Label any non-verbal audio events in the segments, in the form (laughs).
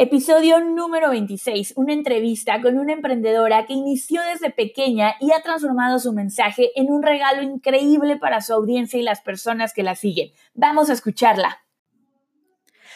Episodio número 26, una entrevista con una emprendedora que inició desde pequeña y ha transformado su mensaje en un regalo increíble para su audiencia y las personas que la siguen. Vamos a escucharla.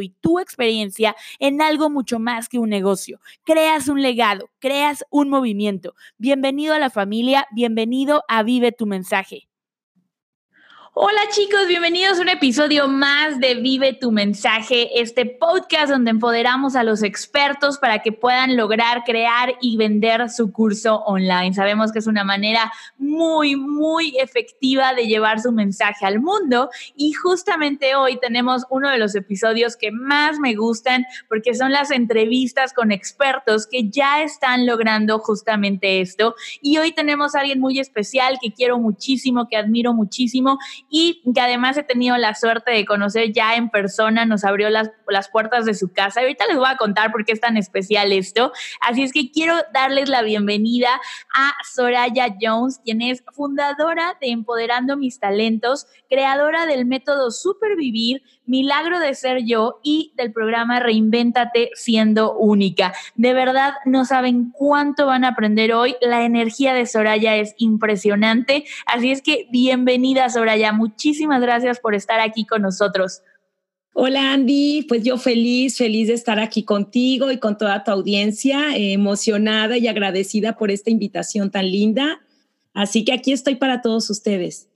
y tu experiencia en algo mucho más que un negocio. Creas un legado, creas un movimiento. Bienvenido a la familia, bienvenido a Vive tu mensaje. Hola chicos, bienvenidos a un episodio más de Vive tu mensaje, este podcast donde empoderamos a los expertos para que puedan lograr crear y vender su curso online. Sabemos que es una manera muy, muy efectiva de llevar su mensaje al mundo y justamente hoy tenemos uno de los episodios que más me gustan porque son las entrevistas con expertos que ya están logrando justamente esto. Y hoy tenemos a alguien muy especial que quiero muchísimo, que admiro muchísimo y que además he tenido la suerte de conocer ya en persona, nos abrió las, las puertas de su casa. Y ahorita les voy a contar por qué es tan especial esto. Así es que quiero darles la bienvenida a Soraya Jones, quien es fundadora de Empoderando Mis Talentos, creadora del método Supervivir, Milagro de Ser Yo y del programa Reinvéntate siendo única. De verdad, no saben cuánto van a aprender hoy. La energía de Soraya es impresionante. Así es que bienvenida, Soraya muchísimas gracias por estar aquí con nosotros. Hola Andy, pues yo feliz, feliz de estar aquí contigo y con toda tu audiencia, eh, emocionada y agradecida por esta invitación tan linda. Así que aquí estoy para todos ustedes.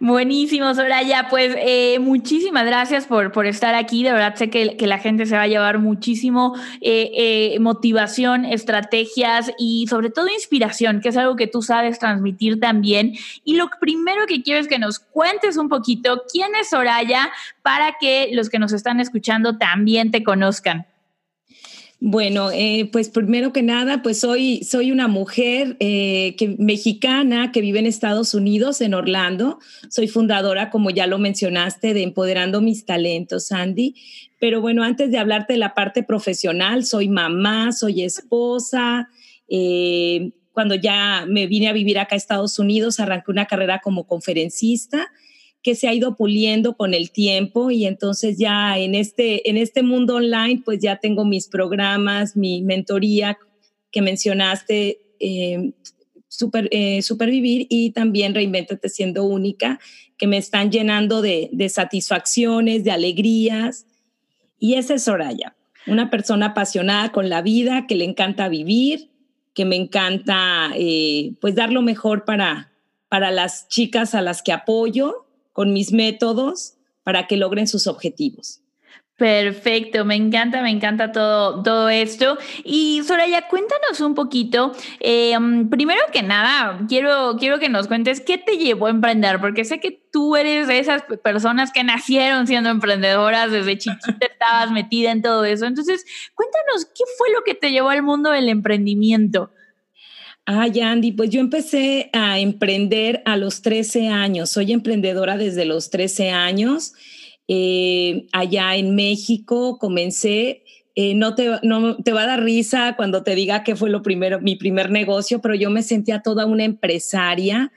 Buenísimo, Soraya. Pues eh, muchísimas gracias por, por, estar aquí. De verdad sé que, que, la gente se va a llevar muchísimo eh, eh, motivación, estrategias y sobre todo inspiración, que es algo que tú sabes transmitir también. Y lo primero que quiero es que nos cuentes un poquito quién es Soraya para que los que nos están escuchando también te conozcan. Bueno, eh, pues primero que nada, pues soy, soy una mujer eh, que, mexicana que vive en Estados Unidos, en Orlando. Soy fundadora, como ya lo mencionaste, de Empoderando Mis Talentos, Sandy. Pero bueno, antes de hablarte de la parte profesional, soy mamá, soy esposa. Eh, cuando ya me vine a vivir acá a Estados Unidos, arranqué una carrera como conferencista que se ha ido puliendo con el tiempo y entonces ya en este, en este mundo online pues ya tengo mis programas, mi mentoría que mencionaste, super, eh, Supervivir y también Reinventate siendo única, que me están llenando de, de satisfacciones, de alegrías. Y esa es Soraya, una persona apasionada con la vida, que le encanta vivir, que me encanta eh, pues dar lo mejor para, para las chicas a las que apoyo con mis métodos para que logren sus objetivos. Perfecto, me encanta, me encanta todo, todo esto. Y Soraya, cuéntanos un poquito. Em, primero que nada, quiero, quiero que nos cuentes qué te llevó a emprender, porque sé que tú eres de esas personas que nacieron siendo emprendedoras, desde chiquita (laughs) estabas metida en todo eso. Entonces, cuéntanos qué fue lo que te llevó al mundo del emprendimiento. Ay, Andy, pues yo empecé a emprender a los 13 años. Soy emprendedora desde los 13 años. Eh, allá en México comencé. Eh, no, te, no te va a dar risa cuando te diga que fue lo primero, mi primer negocio, pero yo me sentía toda una empresaria.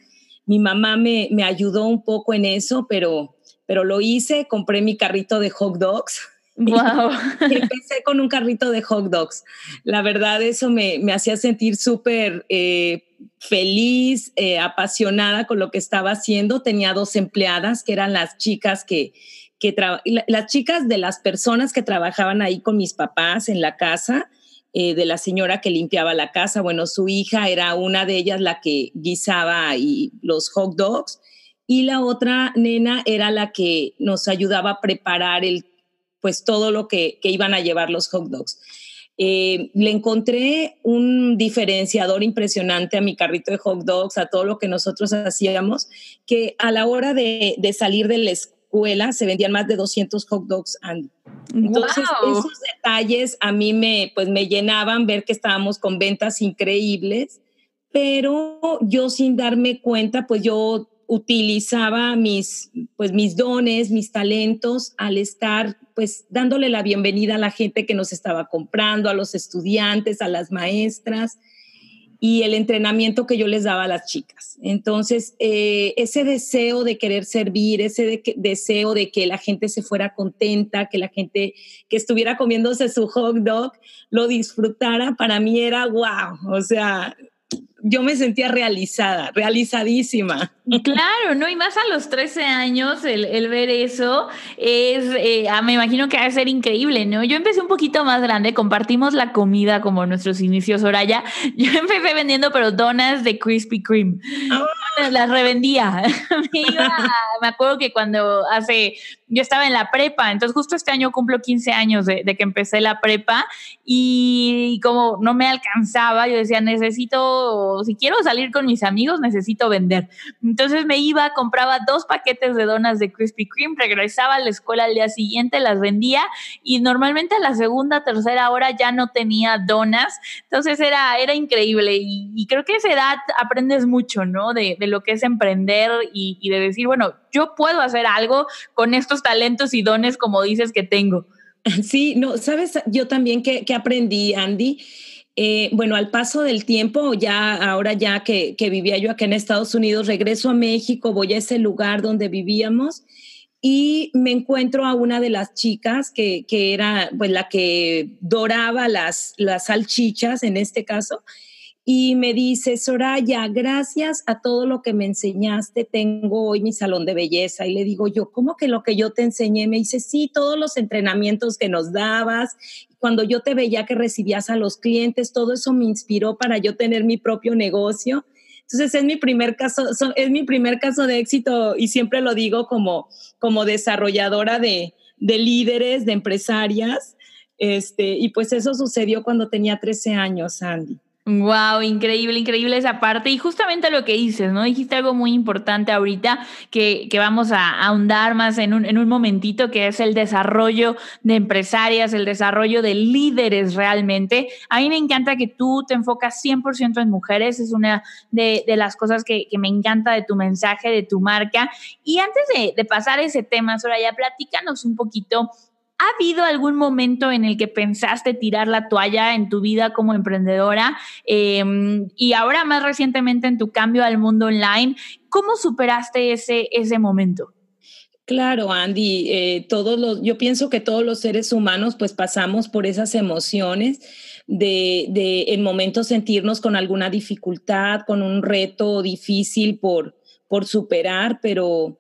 Mi mamá me, me ayudó un poco en eso, pero, pero lo hice. Compré mi carrito de hot dogs Wow. (laughs) empecé con un carrito de hot dogs. La verdad, eso me, me hacía sentir súper eh, feliz, eh, apasionada con lo que estaba haciendo. Tenía dos empleadas que eran las chicas que, que las chicas de las personas que trabajaban ahí con mis papás en la casa, eh, de la señora que limpiaba la casa, bueno, su hija era una de ellas la que guisaba y los hot dogs y la otra nena era la que nos ayudaba a preparar el, pues todo lo que, que iban a llevar los hot dogs. Eh, le encontré un diferenciador impresionante a mi carrito de hot dogs, a todo lo que nosotros hacíamos, que a la hora de, de salir de la escuela se vendían más de 200 hot dogs. Entonces, esos detalles a mí me, pues, me llenaban ver que estábamos con ventas increíbles, pero yo sin darme cuenta, pues yo utilizaba mis, pues, mis dones, mis talentos al estar pues dándole la bienvenida a la gente que nos estaba comprando, a los estudiantes, a las maestras y el entrenamiento que yo les daba a las chicas. Entonces, eh, ese deseo de querer servir, ese deseo de que la gente se fuera contenta, que la gente que estuviera comiéndose su hot dog lo disfrutara, para mí era wow. O sea, yo me sentía realizada, realizadísima. Claro, ¿no? Y más a los 13 años, el, ver eso es, eh, ah, me imagino que va a ser increíble, ¿no? Yo empecé un poquito más grande, compartimos la comida como nuestros inicios, Soraya. (laughs) Yo empecé vendiendo, pero donas de Krispy Kreme. Ah. Las revendía. (laughs) me acuerdo que cuando hace yo estaba en la prepa, entonces justo este año cumplo 15 años de, que empecé la prepa y como no me alcanzaba, yo decía, necesito, si quiero salir con mis amigos, necesito vender. Entonces me iba, compraba dos paquetes de donas de Krispy Kreme, regresaba a la escuela al día siguiente, las vendía y normalmente a la segunda, tercera hora ya no tenía donas. Entonces era, era increíble y, creo que a esa edad aprendes mucho, ¿no? De, lo que es emprender y, de decir, bueno, yo puedo hacer algo con estos talentos y dones como dices que tengo. Sí, no, sabes, yo también que, aprendí, Andy. Eh, bueno, al paso del tiempo, ya ahora ya que, vivía yo aquí en Estados Unidos, regreso a México, voy a ese lugar donde vivíamos y me encuentro a una de las chicas que, que era pues la que doraba las, las salchichas en este caso y me dice, Soraya, gracias a todo lo que me enseñaste, tengo hoy mi salón de belleza. Y le digo yo, ¿cómo que lo que yo te enseñé? Me dice, sí, todos los entrenamientos que nos dabas, cuando yo te veía que recibías a los clientes, todo eso me inspiró para yo tener mi propio negocio. Entonces es mi primer caso, es mi primer caso de éxito y siempre lo digo como, como desarrolladora de, de líderes, de empresarias. Este, y pues eso sucedió cuando tenía 13 años, Andy. Wow, increíble, increíble esa parte. Y justamente lo que dices, ¿no? Dijiste algo muy importante ahorita que, que vamos a ahondar más en un, en un momentito, que es el desarrollo de empresarias, el desarrollo de líderes realmente. A mí me encanta que tú te enfocas 100% en mujeres, es una de, de las cosas que, que, me encanta de tu mensaje, de tu marca. Y antes de, de pasar ese tema, Soraya, platícanos un poquito ¿Ha habido algún momento en el que pensaste tirar la toalla en tu vida como emprendedora em, y ahora más recientemente en tu cambio al mundo online? ¿Cómo superaste ese, ese momento? Claro, Andy, eh, todos yo pienso que todos los seres humanos pues pasamos por esas emociones de, de en momentos sentirnos con alguna dificultad, con un reto difícil por, por superar, pero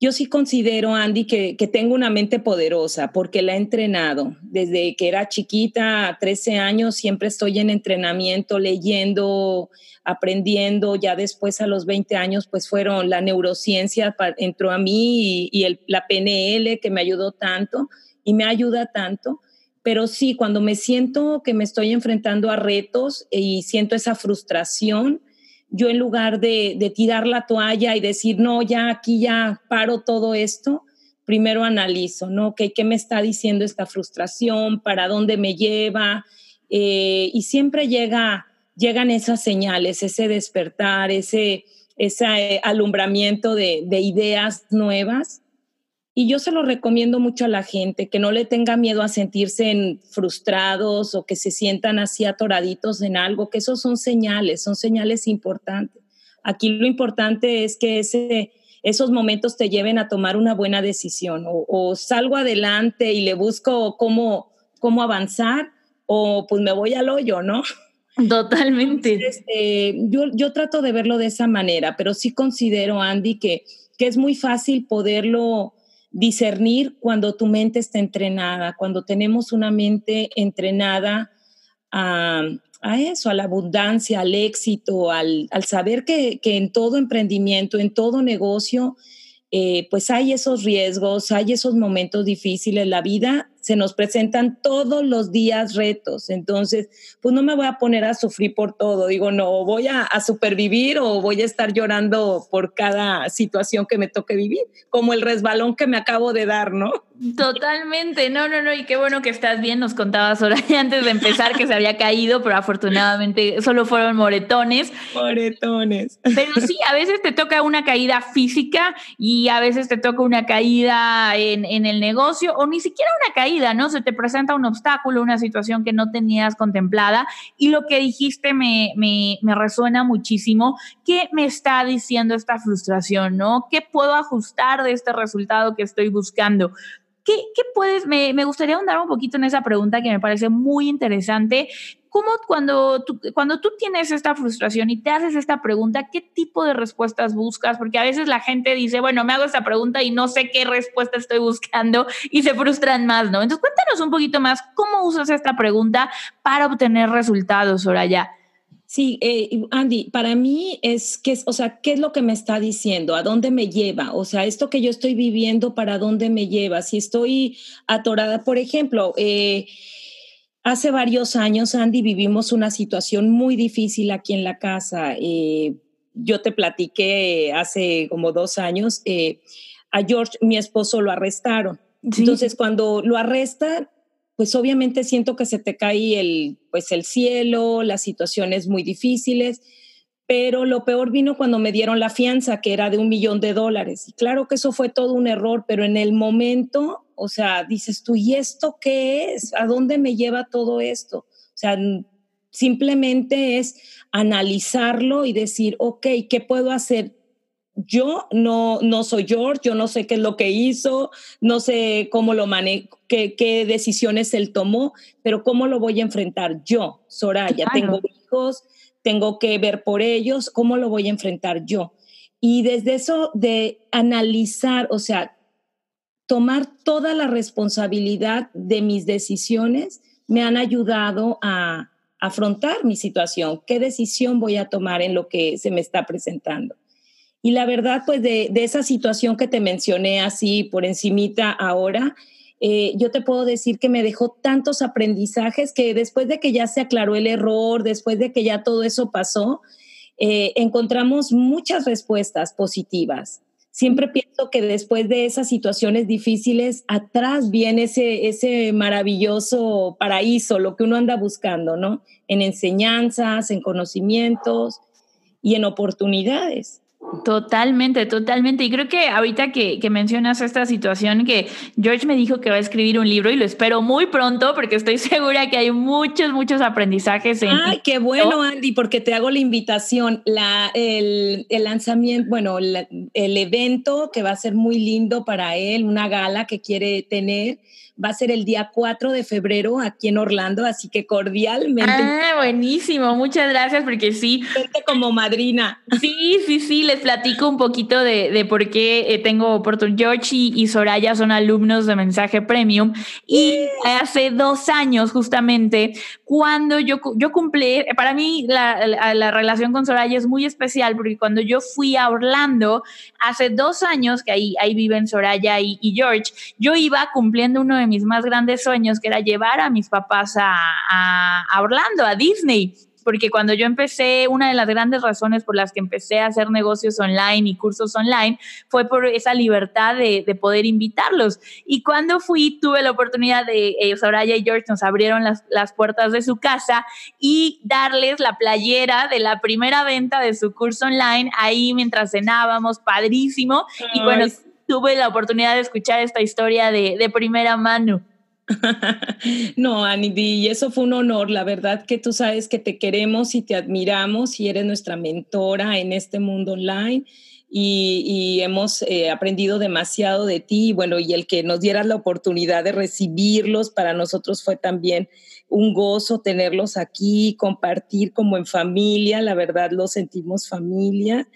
yo sí considero, Andy, que, tengo una mente poderosa porque la he entrenado. Desde que era chiquita, a 13 años, siempre estoy en entrenamiento, leyendo, aprendiendo. Ya después, a los 20 años, pues fueron la neurociencia, entró a mí y la PNL que me ayudó tanto y me ayuda tanto. Pero sí, cuando me siento que me estoy enfrentando a retos y siento esa frustración, yo en lugar de, tirar la toalla y decir, no, ya aquí ya paro todo esto, primero analizo, ¿no? ¿Qué, qué me está diciendo esta frustración? ¿Para dónde me lleva? Eh, y siempre llega, llegan esas señales, ese despertar, ese, ese eh, alumbramiento de, de ideas nuevas y yo se lo recomiendo mucho a la gente, que no le tenga miedo a sentirse frustrados o que se sientan así atoraditos en algo, que esos son señales, son señales importantes. Aquí lo importante es que ese, esos momentos te lleven a tomar una buena decisión o, salgo adelante y le busco cómo, cómo avanzar o pues me voy al hoyo, ¿no? Totalmente. Eh, yo, yo trato de verlo de esa manera, pero sí considero, Andy, que, que es muy fácil poderlo discernir cuando tu mente está entrenada, cuando tenemos una mente entrenada a, eso, a la abundancia, al éxito, al, saber que, que, en todo emprendimiento, en todo negocio, eh, pues hay esos riesgos, hay esos momentos difíciles. La vida se nos presentan todos los días retos. Entonces, pues no me voy a poner a sufrir por todo. Digo, no, voy a, supervivir o voy a estar llorando por cada situación que me toque vivir, como el resbalón que me acabo de dar, ¿no? Totalmente, no, no, no, y qué bueno que estás bien, nos contabas ahora (laughs) antes de empezar que se había caído, pero afortunadamente solo fueron moretones. Moretones. Pero sí, a veces te toca una caída física y a veces te toca una caída en, en el negocio o ni siquiera una caída ¿no? Se te presenta un obstáculo, una situación que no tenías contemplada y lo que dijiste me, me, me resuena muchísimo. ¿Qué me está diciendo esta frustración, no? ¿Qué puedo ajustar de este resultado que estoy buscando? ¿Qué, ¿Qué, puedes, me, me, gustaría ahondar un poquito en esa pregunta que me parece muy interesante. ¿Cómo cuando tú, cuando tú tienes esta frustración y te haces esta pregunta, qué tipo de respuestas buscas? Porque a veces la gente dice, bueno, me hago esta pregunta y no sé qué respuesta estoy buscando y se frustran más, ¿no? Entonces cuéntanos un poquito más, ¿cómo usas esta pregunta para obtener resultados, Soraya? Sí, eh, Andy, para mí es que, o sea, ¿qué es lo que me está diciendo? ¿A dónde me lleva? O sea, esto que yo estoy viviendo, ¿para dónde me lleva? Si estoy atorada, por ejemplo, eh, Hace varios años, Andy, vivimos una situación muy difícil aquí en la casa. Eh, yo te platiqué hace como dos años, eh, a George, mi esposo, lo arrestaron. Entonces, cuando lo arrestan, pues obviamente siento que se te cae el, pues el cielo, las situaciones muy difíciles, pero lo peor vino cuando me dieron la fianza, que era de un millón de dólares. Y claro que eso fue todo un error, pero en el momento o sea, dices tú, ¿y esto qué es? ¿A dónde me lleva todo esto? O sea, simplemente es analizarlo y decir, ok, ¿qué puedo hacer? Yo no, no soy George, yo no sé qué es lo que hizo, no sé cómo lo manejo, qué, qué decisiones él tomó, pero cómo lo voy a enfrentar yo, Soraya. Tengo hijos, tengo que ver por ellos, cómo lo voy a enfrentar yo. Y desde eso de analizar, o sea, tomar toda la responsabilidad de mis decisiones me han ayudado a afrontar mi situación, qué decisión voy a tomar en lo que se me está presentando. Y la verdad, pues de, esa situación que te mencioné así por encimita ahora, eh, yo te puedo decir que me dejó tantos aprendizajes que después de que ya se aclaró el error, después de que ya todo eso pasó, eh, encontramos muchas respuestas positivas siempre pienso que después de esas situaciones difíciles, atrás viene ese, ese maravilloso paraíso, lo que uno anda buscando, ¿no? En enseñanzas, en conocimientos y en oportunidades. Totalmente, totalmente. Y creo que ahorita que, mencionas esta situación, que George me dijo que va a escribir un libro y lo espero muy pronto porque estoy (laughs) segura que hay muchos, muchos aprendizajes. En Ay, qué bueno, Andy, porque te hago la invitación, la, el, lanzamiento, bueno, el evento que va a ser muy lindo para él, una gala que quiere tener va a ser el día 4 de febrero aquí en Orlando, así que cordialmente. Ah, buenísimo, muchas gracias porque sí. Vente como madrina. Sí, sí, sí, les platico un poquito de, de por qué eh, tengo oportunidad. George y, Soraya son alumnos de Mensaje Premium y hace dos años justamente cuando yo, yo cumplí, para mí la, la, relación con Soraya es muy especial porque cuando yo fui a Orlando hace dos años, que ahí, ahí viven Soraya y, y George, yo iba cumpliendo uno de mis más grandes sueños, que era llevar a mis papás a, a, Orlando, a Disney porque cuando yo empecé, una de las grandes razones por las que empecé a hacer negocios online y cursos online fue por esa libertad de, de poder invitarlos. Y cuando fui, tuve la oportunidad de, eh, Soraya y George nos abrieron las, las, puertas de su casa y darles la playera de la primera venta de su curso online ahí mientras cenábamos, padrísimo. Y bueno, tuve la oportunidad de escuchar esta historia de, de primera mano. (laughs) no, Andy, y eso fue un honor. La verdad que tú sabes que te queremos y te admiramos y eres nuestra mentora en este mundo online. Y, hemos eh, aprendido demasiado de ti. Bueno, y el que nos dieras la oportunidad de recibirlos para nosotros fue también un gozo tenerlos aquí, compartir como en familia. La verdad, lo sentimos familia.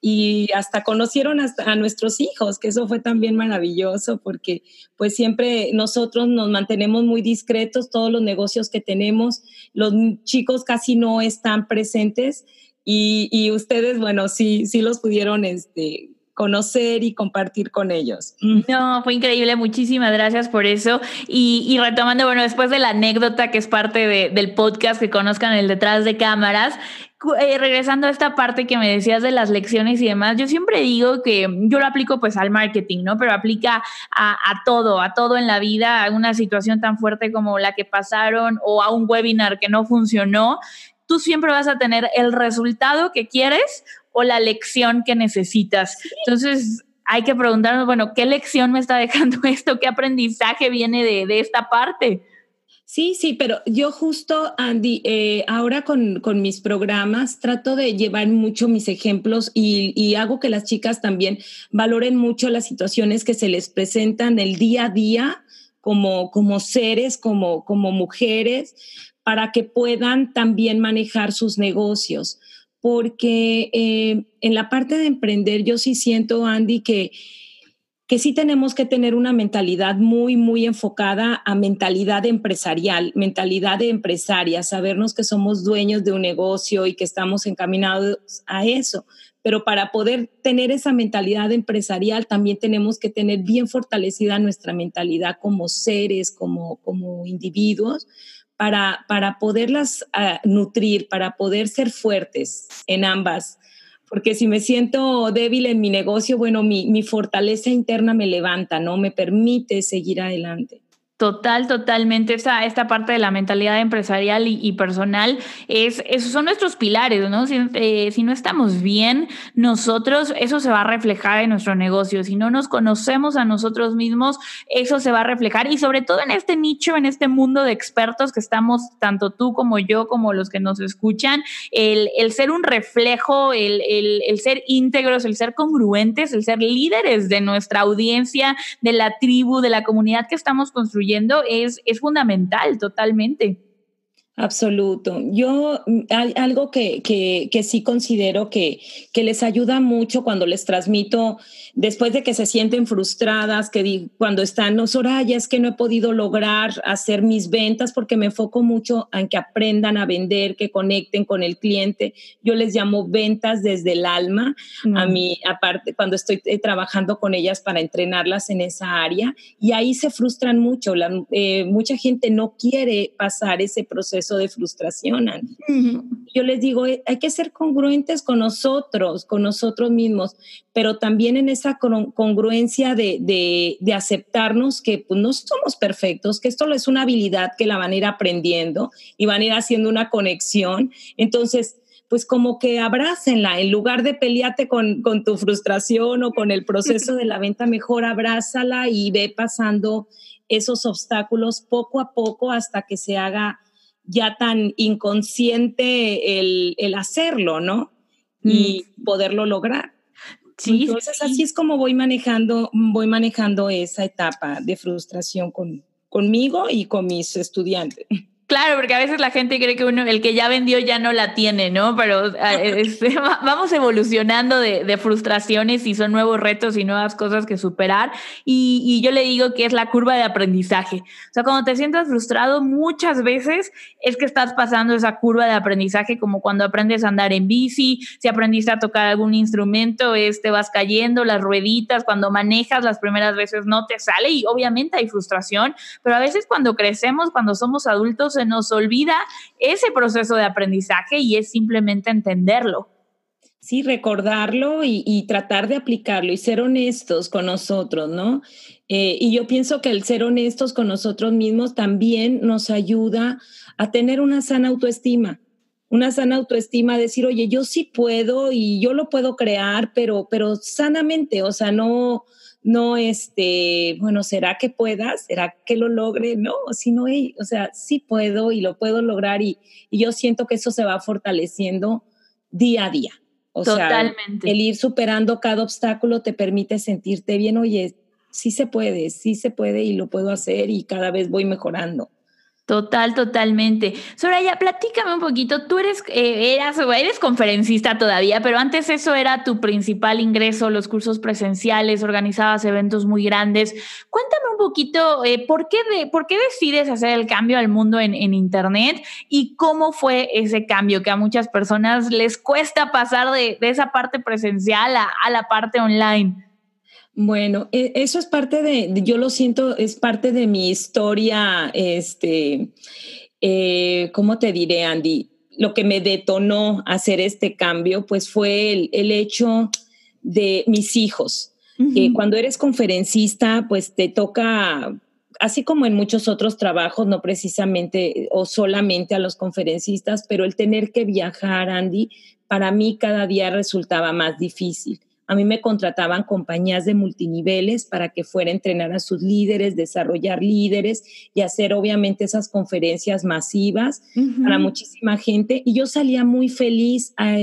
Y hasta conocieron a nuestros hijos, que eso fue también maravilloso porque pues siempre nosotros nos mantenemos muy discretos, todos los negocios que tenemos, los chicos casi no están presentes y, y ustedes, bueno, sí, sí los pudieron este, conocer y compartir con ellos. No, fue increíble, muchísimas gracias por eso. Y, retomando, bueno, después de la anécdota que es parte del podcast, que conozcan el detrás de cámaras, eh, regresando a esta parte que me decías de las lecciones y demás, yo siempre digo que yo lo aplico pues al marketing, ¿no? Pero aplica a, a, todo, a todo en la vida, a una situación tan fuerte como la que pasaron o a un webinar que no funcionó. Tú siempre vas a tener el resultado que quieres o la lección que necesitas. Entonces, hay que preguntarnos, bueno, ¿qué lección me está dejando (laughs) esto? ¿Qué aprendizaje viene de, de esta parte? Sí, sí, pero yo justo, Andy, eh, ahora con, con, mis programas trato de llevar mucho mis ejemplos y, y, hago que las chicas también valoren mucho las situaciones que se les presentan el día a día como, como seres, como, como mujeres, para que puedan también manejar sus negocios. Porque eh, en la parte de emprender, yo sí siento, Andy, que que sí tenemos que tener una mentalidad muy, muy enfocada a mentalidad empresarial, mentalidad de empresaria, sabernos que somos dueños de un negocio y que estamos encaminados a eso. Pero para poder tener esa mentalidad empresarial, también tenemos que tener bien fortalecida nuestra mentalidad como seres, como, como individuos, para, para poderlas uh, nutrir, para poder ser fuertes en ambas porque si me siento débil en mi negocio, bueno, mi, mi fortaleza interna me levanta, ¿no? Me permite seguir adelante. Total, totalmente. Esta, parte de la mentalidad empresarial y, personal es, esos son nuestros pilares, ¿no? Si, eh, si, no estamos bien, nosotros, eso se va a reflejar en nuestro negocio. Si no nos conocemos a nosotros mismos, eso se va a reflejar. Y sobre todo en este nicho, en este mundo de expertos que estamos, tanto tú como yo, como los que nos escuchan, el, el ser un reflejo, el, el, el ser íntegros, el ser congruentes, el ser líderes de nuestra audiencia, de la tribu, de la comunidad que estamos construyendo es, es fundamental totalmente. Absoluto. Yo mm, algo que, que, sí considero que, que, les ayuda mucho cuando les transmito, después de que se sienten frustradas, que cuando están, no, Soraya, es que no he podido lograr hacer mis ventas porque me enfoco mucho en que aprendan a vender, que conecten con el cliente. Yo les llamo ventas desde el alma, a mm. mí, aparte, cuando estoy eh, trabajando con ellas para entrenarlas en esa área, y ahí se frustran mucho. Eh, mucha gente no quiere pasar ese proceso de frustración. Yo les digo, eh, hay que ser congruentes con nosotros, con nosotros mismos, pero también en esa congruencia de, aceptarnos que pues, no somos perfectos, que esto es una habilidad que la van a ir aprendiendo y van a ir haciendo una conexión. Entonces, pues como que abrácenla, en lugar de pelearte con, con, tu frustración o con el proceso de la venta, mejor abrázala y ve pasando esos obstáculos poco a poco hasta que se haga ya tan inconsciente el, el hacerlo, ¿no? Y mm. poderlo lograr. Sí, Entonces así es como voy manejando, voy manejando esa etapa de frustración con, conmigo y con mis estudiantes. Claro, porque a veces la gente cree que uno, el que ya vendió ya no la tiene, ¿no? Pero ah, (laughs) vamos evolucionando de, frustraciones y son nuevos retos y nuevas cosas que superar. Y, yo le digo que es la curva de aprendizaje. O sea, cuando te sientas frustrado, muchas veces es que estás pasando esa curva de aprendizaje, como cuando aprendes a andar en bici, si aprendiste a tocar algún instrumento, es, te vas cayendo, las rueditas, cuando manejas las primeras veces no te sale y obviamente hay frustración, pero a veces cuando crecemos, cuando somos adultos, se nos olvida ese proceso de aprendizaje y es simplemente entenderlo. Sí, recordarlo y, tratar de aplicarlo y ser honestos con nosotros, ¿no? Eh, y yo pienso que el ser honestos con nosotros mismos también nos ayuda a tener una sana autoestima, una sana autoestima, decir, oye, yo sí puedo y yo lo puedo crear, pero, pero sanamente, o sea, no, no, este, bueno, ¿será que pueda? ¿Será que lo logre? No, sino, o sea, sí puedo y lo puedo lograr y, yo siento que eso se va fortaleciendo día a día. O Totalmente. sea, el ir superando cada obstáculo te permite sentirte bien, oye, sí se puede, sí se puede y lo puedo hacer y cada vez voy mejorando. Total, totalmente. Soraya, platícame un poquito. Tú eres, eh, eras, eres conferencista todavía, pero antes eso era tu principal ingreso, los cursos presenciales, organizabas eventos muy grandes. Cuéntame un poquito, eh, ¿por, qué de, ¿por qué decides hacer el cambio al mundo en, Internet y cómo fue ese cambio que a muchas personas les cuesta pasar de, esa parte presencial a la parte online? Bueno, e, eso es parte de, yo lo siento, es parte de mi historia, este, eh, ¿cómo te diré, Andy? Lo que me detonó hacer este cambio, pues fue el, hecho de mis hijos. cuando eres conferencista, pues te toca, así como en muchos otros trabajos, no precisamente o solamente a los conferencistas, pero el tener que viajar, Andy, para mí cada día resultaba más difícil. A mí me contrataban compañías de multiniveles para que fuera a entrenar a sus líderes, desarrollar líderes y hacer obviamente esas conferencias masivas para muchísima gente. Y yo salía muy feliz a,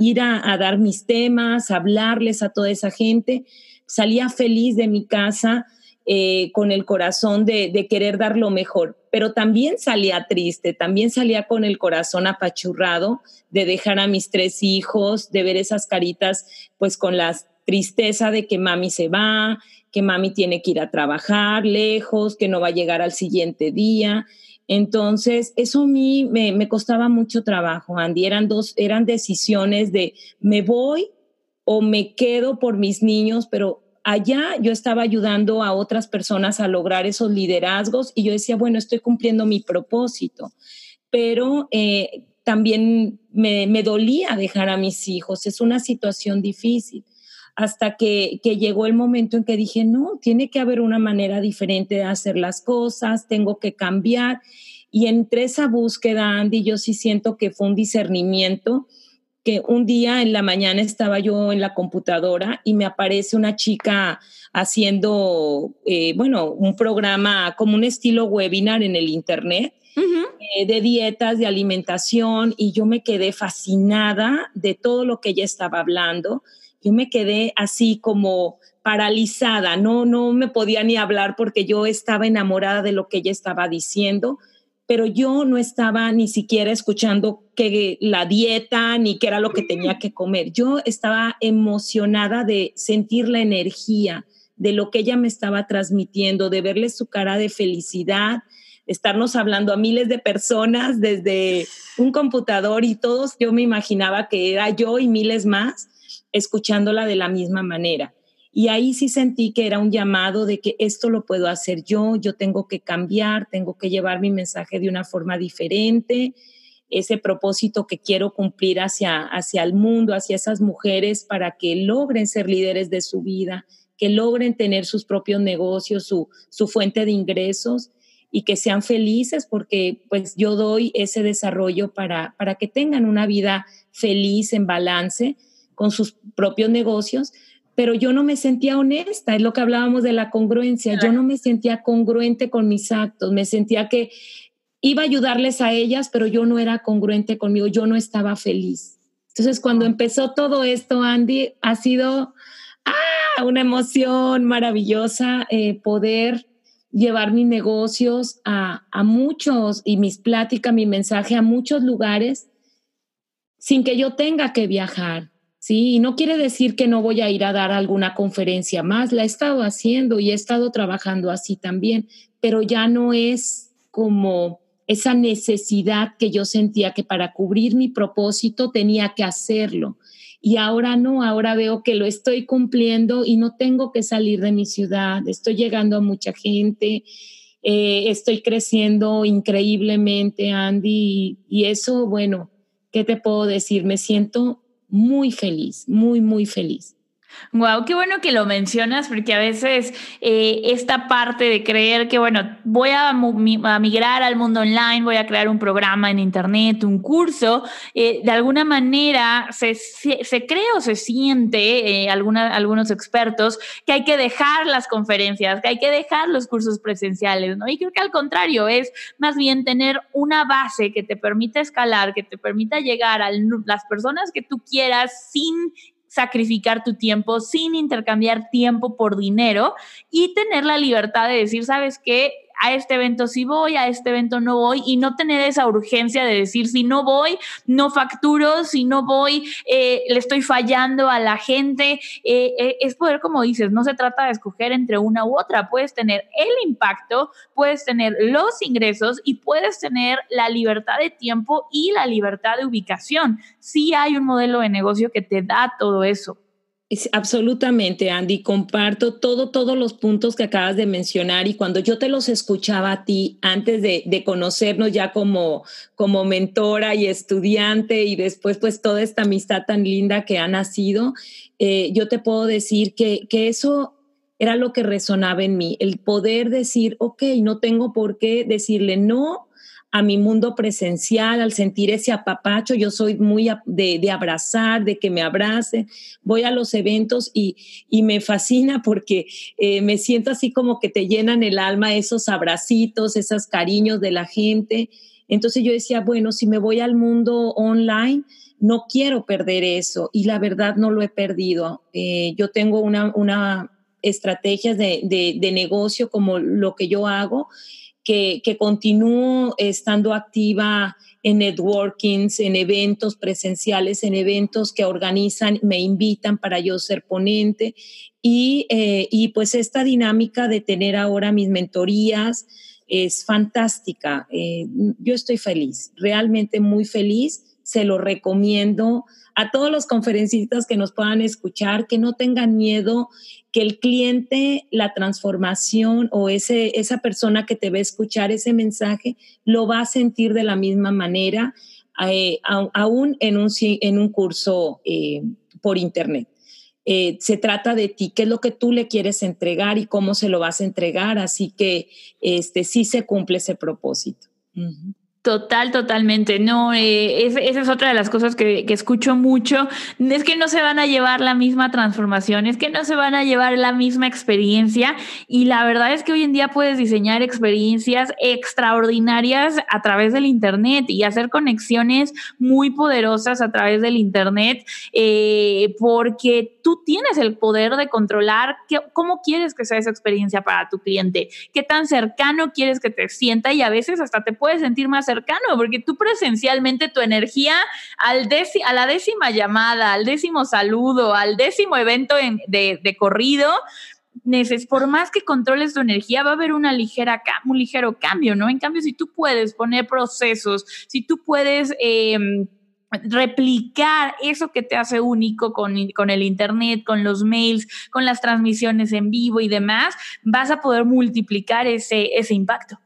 ir a, dar mis temas, a hablarles a toda esa gente. Salía feliz de mi casa eh, con el corazón de, de, querer dar lo mejor, pero también salía triste, también salía con el corazón apachurrado de dejar a mis tres hijos, de ver esas caritas pues con la tristeza de que mami se va, que mami tiene que ir a trabajar lejos, que no va a llegar al siguiente día. Entonces, eso a mí me, me costaba mucho trabajo, Andy. Eran dos, eran decisiones de me voy o me quedo por mis niños, pero allá yo estaba ayudando a otras personas a lograr esos liderazgos y yo decía, bueno, estoy cumpliendo mi propósito, pero eh, también me, dolía dejar a mis hijos, es una situación difícil. Hasta que, que llegó el momento en que dije, no, tiene que haber una manera diferente de hacer las cosas, tengo que cambiar. Y entre esa búsqueda, Andy, yo sí siento que fue un discernimiento que un día en la mañana estaba yo en la computadora y me aparece una chica haciendo, eh, bueno, un programa como un estilo webinar en el Internet. Eh, de dietas, de alimentación, y yo me quedé fascinada de todo lo que ella estaba hablando. Yo me quedé así como paralizada, no, no me podía ni hablar porque yo estaba enamorada de lo que ella estaba diciendo pero yo no estaba ni siquiera escuchando que la dieta ni qué era lo que tenía que comer. Yo estaba emocionada de sentir la energía de lo que ella me estaba transmitiendo, de verle su cara de felicidad, estarnos hablando a miles de personas desde un computador y todos, yo me imaginaba que era yo y miles más escuchándola de la misma manera. Y ahí sí sentí que era un llamado de que esto lo puedo hacer yo, yo tengo que cambiar, tengo que llevar mi mensaje de una forma diferente, ese propósito que quiero cumplir hacia, hacia el mundo, hacia esas mujeres para que logren ser líderes de su vida, que logren tener sus propios negocios, su, su fuente de ingresos y que sean felices porque pues yo doy ese desarrollo para, para que tengan una vida feliz en balance con sus propios negocios, pero yo no me sentía honesta, es lo que hablábamos de la congruencia, yo no me sentía congruente con mis actos, me sentía que iba a ayudarles a ellas, pero yo no era congruente conmigo, yo no estaba feliz. Entonces, cuando empezó todo esto, Andy, ha sido ah, una emoción maravillosa eh, poder llevar mis negocios a, a muchos y mis pláticas, mi mensaje a muchos lugares sin que yo tenga que viajar Sí, y no quiere decir que no voy a ir a dar alguna conferencia más, la he estado haciendo y he estado trabajando así también, pero ya no es como esa necesidad que yo sentía que para cubrir mi propósito tenía que hacerlo. Y ahora no, ahora veo que lo estoy cumpliendo y no tengo que salir de mi ciudad, estoy llegando a mucha gente, eh, estoy creciendo increíblemente, Andy, y, y eso, bueno, ¿qué te puedo decir? Me siento muy feliz, muy, muy feliz. Wow, qué bueno que lo mencionas, porque a veces eh, esta parte de creer que, bueno, voy a, migrar al mundo online, voy a crear un programa en Internet, un curso, eh, de alguna manera se, se, cree o se siente, eh, algunos expertos, que hay que dejar las conferencias, que hay que dejar los cursos presenciales, ¿no? Y creo que al contrario, es más bien tener una base que te permita escalar, que te permita llegar a las personas que tú quieras sin sacrificar tu tiempo sin intercambiar tiempo por dinero y tener la libertad de decir, ¿sabes qué? A este evento sí voy, a este evento no voy y no tener esa urgencia de decir si no voy, no facturo, si no voy, eh, le estoy fallando a la gente. Eh, eh, es poder, como dices, no se trata de escoger entre una u otra, puedes tener el impacto, puedes tener los ingresos y puedes tener la libertad de tiempo y la libertad de ubicación. Sí hay un modelo de negocio que te da todo eso. Absolutamente, Andy. Comparto todo, todos los puntos que acabas de mencionar y cuando yo te los escuchaba a ti antes de, conocernos ya como, como mentora y estudiante y después pues toda esta amistad tan linda que ha nacido, eh, yo te puedo decir que, que eso era lo que resonaba en mí, el poder decir, ok, no tengo por qué decirle no a mi mundo presencial, al sentir ese apapacho, yo soy muy de, abrazar, de que me abrace, voy a los eventos y, me fascina porque eh, me siento así como que te llenan el alma esos abracitos, esos cariños de la gente. Entonces yo decía, bueno, si me voy al mundo online, no quiero perder eso y la verdad no lo he perdido. Eh, yo tengo una, una estrategia de, de negocio como lo que yo hago que, continúo estando activa en networkings, en eventos presenciales, en eventos que organizan, me invitan para yo ser ponente. Y, eh, y pues esta dinámica de tener ahora mis mentorías es fantástica. Eh, yo estoy feliz, realmente muy feliz. Se lo recomiendo a todos los conferencistas que nos puedan escuchar, que no tengan miedo que el cliente, la transformación o ese, esa persona que te va a escuchar ese mensaje, lo va a sentir de la misma manera, eh, aún en un, en un curso eh, por internet. Eh, se trata de ti, qué es lo que tú le quieres entregar y cómo se lo vas a entregar, así que este, sí se cumple ese propósito. Total, totalmente. No, eh, esa es otra de las cosas que, escucho mucho. Es que no se van a llevar la misma transformación, es que no se van a llevar la misma experiencia. Y la verdad es que hoy en día puedes diseñar experiencias extraordinarias a través del Internet y hacer conexiones muy poderosas a través del Internet, eh, porque tú tienes el poder de controlar cómo quieres que sea esa experiencia para tu cliente, qué tan cercano quieres que te sienta y a veces hasta te puedes sentir más cercano cercano, porque tú presencialmente tu energía al a la décima llamada, al décimo saludo, al décimo evento de, corrido, por más que controles tu energía, va a haber una ligera, un ligero cambio, ¿no? En cambio, si tú puedes poner procesos, si tú puedes... Em, replicar eso que te hace único con, con, el Internet, con los mails, con las transmisiones en vivo y demás, vas a poder multiplicar ese, ese impacto.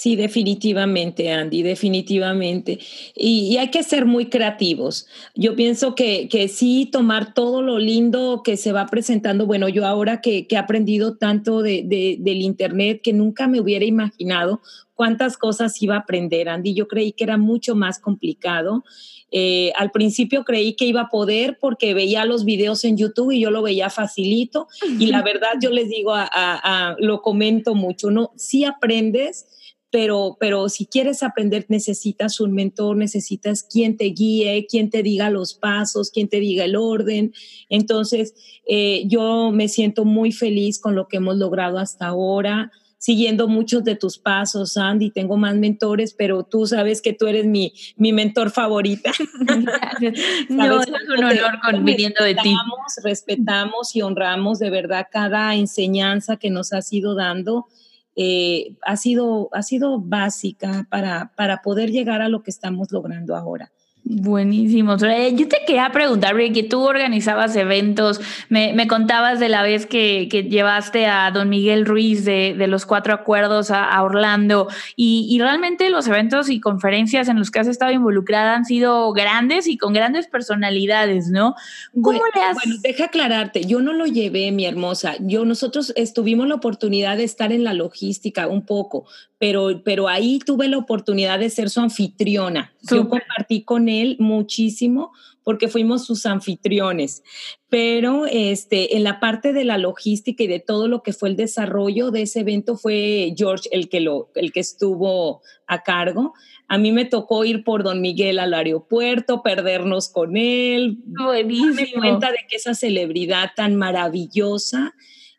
Sí, definitivamente, Andy, definitivamente. Y, hay que ser muy creativos. Yo pienso que, que, sí, tomar todo lo lindo que se va presentando. Bueno, yo ahora que, he aprendido tanto de, del Internet que nunca me hubiera imaginado cuántas cosas iba a aprender, Andy. Yo creí que era mucho más complicado. Eh, al principio creí que iba a poder porque veía los videos en YouTube y yo lo veía facilito. Y la (laughs) verdad, yo les digo, a, lo comento mucho, ¿no? Sí aprendes pero, pero si quieres aprender necesitas un mentor, necesitas quien te guíe, quien te diga los pasos, quien te diga el orden. Entonces, eh, yo me siento muy feliz con lo que hemos logrado hasta ahora siguiendo muchos de tus pasos, Andy. Tengo más mentores, pero tú sabes que tú eres mi, mi mentor favorita. (laughs) (laughs) no, es un honor con, viniendo de ti. Respetamos y honramos de verdad cada enseñanza que nos has ido dando eh, ha, sido, ha sido básica para, para poder llegar a lo que estamos logrando ahora. Buenísimo. Yo te quería preguntar, porque tú organizabas eventos, me, me contabas de la vez que, que, llevaste a don Miguel Ruiz de, de los cuatro acuerdos a, Orlando y, y, realmente los eventos y conferencias en los que has estado involucrada han sido grandes y con grandes personalidades, ¿no? ¿Cómo bueno, le has... Bueno, deja aclararte, yo no lo llevé, mi hermosa. Yo, nosotros tuvimos la oportunidad de estar en la logística un poco, pero, pero ahí tuve la oportunidad de ser su anfitriona. Yo compartí con él muchísimo porque fuimos sus anfitriones. Pero este, en la parte de la logística y de todo lo que fue el desarrollo de ese evento fue George el que, lo, el que estuvo a cargo. A mí me tocó ir por Don Miguel al aeropuerto, perdernos con él. Buenísimo. Me cuenta de que esa celebridad tan maravillosa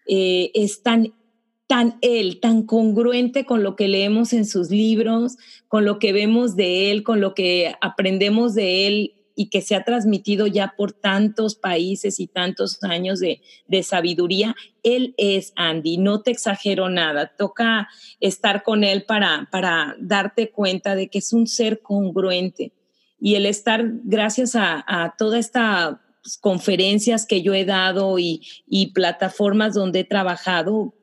eh, es tan tan él, tan congruente con lo que leemos en sus libros, con lo que vemos de él, con lo que aprendemos de él y que se ha transmitido ya por tantos países y tantos años de, sabiduría. Él es Andy, no te exagero nada, toca estar con él para, para darte cuenta de que es un ser congruente. Y el estar, gracias a, a toda esta pues, conferencias que yo he dado y, y, plataformas donde he trabajado,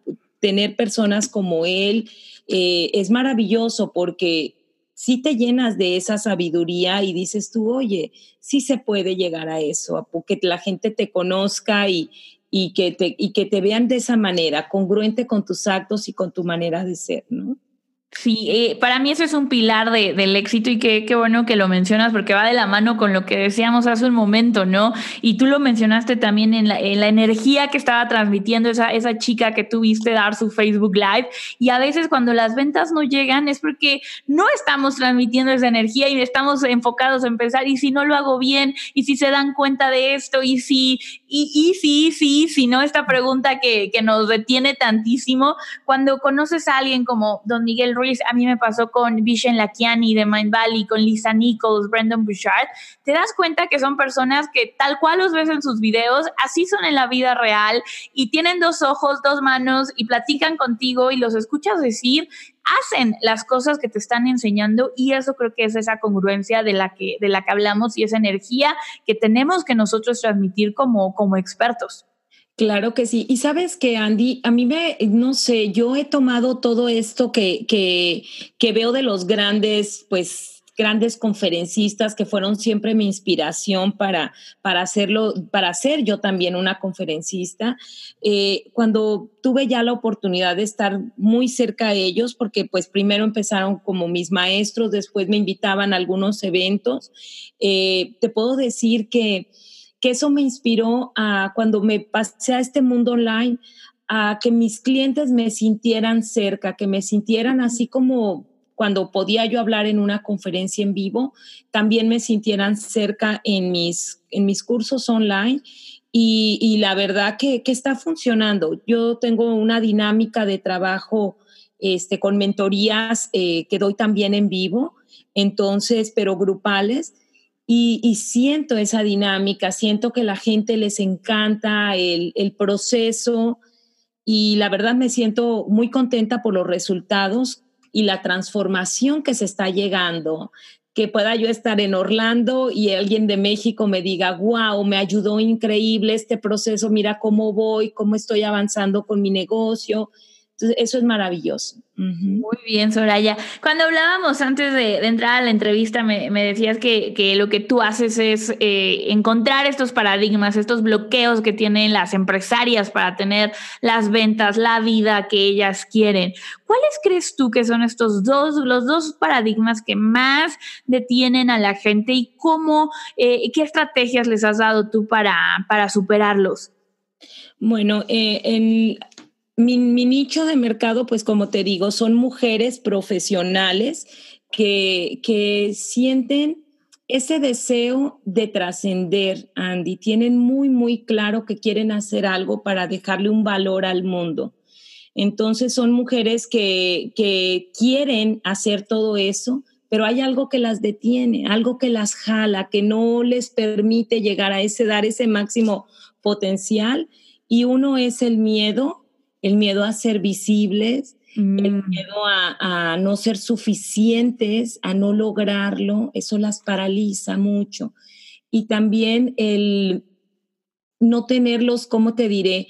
tener personas como él eh, es maravilloso porque si te llenas de esa sabiduría y dices tú, oye, sí se puede llegar a eso, que la gente te conozca y, y, que te, y que te vean de esa manera, congruente con tus actos y con tu manera de ser, ¿no? Sí, eh, para mí ese es un pilar de, del éxito y qué, qué bueno que lo mencionas porque va de la mano con lo que decíamos hace un momento, ¿no? Y tú lo mencionaste también en la, en la energía que estaba transmitiendo esa, esa chica que tuviste dar su Facebook Live. Y a veces cuando las ventas no llegan es porque no estamos transmitiendo esa energía y estamos enfocados en pensar, y si no lo hago bien, y si se dan cuenta de esto, y si, y, y si, sí, si no, esta pregunta que, que nos detiene tantísimo, cuando conoces a alguien como don Miguel A mí me pasó con Vishen Lakiani de Mind Valley, con Lisa Nichols, Brandon Bouchard, te das cuenta que son personas que tal cual los ves en sus videos, así son en la vida real y tienen dos ojos, dos manos y platican contigo y los escuchas decir hacen las cosas que te están enseñando y eso creo que es esa congruencia de la que, de la que hablamos y esa energía que tenemos que nosotros transmitir como, como expertos. Claro que sí. Y sabes que, Andy, a mí me, no sé, yo he tomado todo esto que, que, veo de los grandes, pues, grandes conferencistas que fueron siempre mi inspiración para, para hacerlo, para ser yo también una conferencista. Eh, cuando tuve ya la oportunidad de estar muy cerca de ellos, porque pues primero empezaron como mis maestros, después me invitaban a algunos eventos, eh, te puedo decir que que eso me inspiró a cuando me pasé a este mundo online, a que mis clientes me sintieran cerca, que me sintieran así como cuando podía yo hablar en una conferencia en vivo, también me sintieran cerca en mis, en mis cursos online. Y, la verdad que, que, está funcionando. Yo tengo una dinámica de trabajo este, con mentorías eh, que doy también en vivo, entonces, pero grupales y, siento esa dinámica, siento que la gente les encanta el, el proceso y la verdad me siento muy contenta por los resultados y la transformación que se está llegando que pueda yo estar en Orlando y alguien de México me diga, wow, me ayudó increíble este proceso, mira cómo voy, cómo estoy avanzando con mi negocio. Entonces, eso es maravilloso. Muy bien, Soraya. Cuando hablábamos antes de, entrar a la entrevista, me, decías que, lo que tú haces es eh, encontrar estos paradigmas, estos bloqueos que tienen las empresarias para tener las ventas, la vida que ellas quieren. ¿Cuáles crees tú que son estos dos, los dos paradigmas que más detienen a la gente y cómo, eh, qué estrategias les has dado tú para, para superarlos? Bueno, eh, en, mi, nicho de mercado, pues como te digo, son mujeres profesionales que, que sienten ese deseo de trascender, Andy. Tienen muy, muy claro que quieren hacer algo para dejarle un valor al mundo. Entonces son mujeres que, que quieren hacer todo eso, pero hay algo que las detiene, algo que las jala, que no les permite llegar a ese, dar ese máximo potencial. Y uno es el miedo el miedo a ser visibles, el mm. miedo a, no ser suficientes, a no lograrlo, eso las paraliza mucho. Y también el no tenerlos, ¿cómo te diré?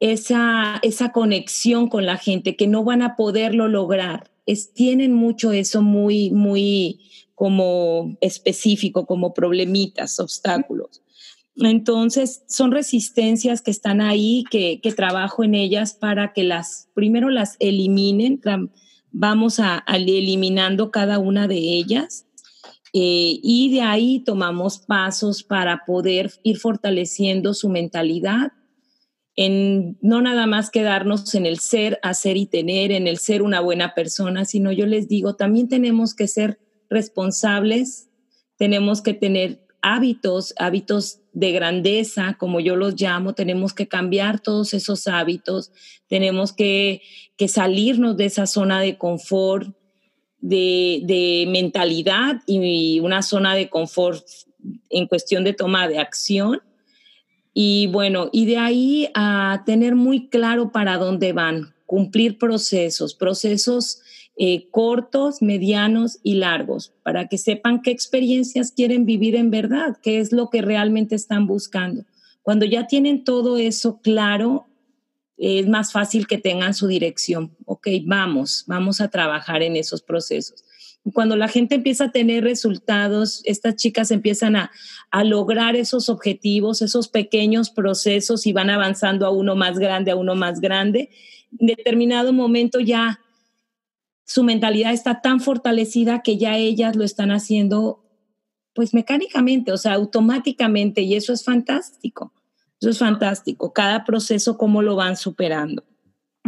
Esa, esa conexión con la gente, que no van a poderlo lograr. Es, tienen mucho eso muy, muy como específico, como problemitas, obstáculos. Entonces, son resistencias que están ahí, que, trabajo en ellas para que las, primero las eliminen, vamos a, eliminando cada una de ellas eh, y de ahí tomamos pasos para poder ir fortaleciendo su mentalidad, en no nada más quedarnos en el ser, hacer y tener, en el ser una buena persona, sino yo les digo, también tenemos que ser responsables, tenemos que tener hábitos, hábitos de grandeza, como yo los llamo, tenemos que cambiar todos esos hábitos, tenemos que, salirnos de esa zona de confort, de, mentalidad y una zona de confort en cuestión de toma de acción. Y bueno, y de ahí a tener muy claro para dónde van, cumplir procesos, procesos eh, cortos, medianos y largos, para que sepan qué experiencias quieren vivir en verdad, qué es lo que realmente están buscando. Cuando ya tienen todo eso claro, es más fácil que tengan su dirección. Ok, vamos, vamos a trabajar en esos procesos. Cuando la gente empieza a tener resultados, estas chicas empiezan a, a lograr esos objetivos, esos pequeños procesos y van avanzando a uno más grande, a uno más grande. En determinado momento ya su mentalidad está tan fortalecida que ya ellas lo están haciendo pues mecánicamente, o sea, automáticamente y eso es fantástico. Eso es fantástico. Cada proceso, cómo lo van superando.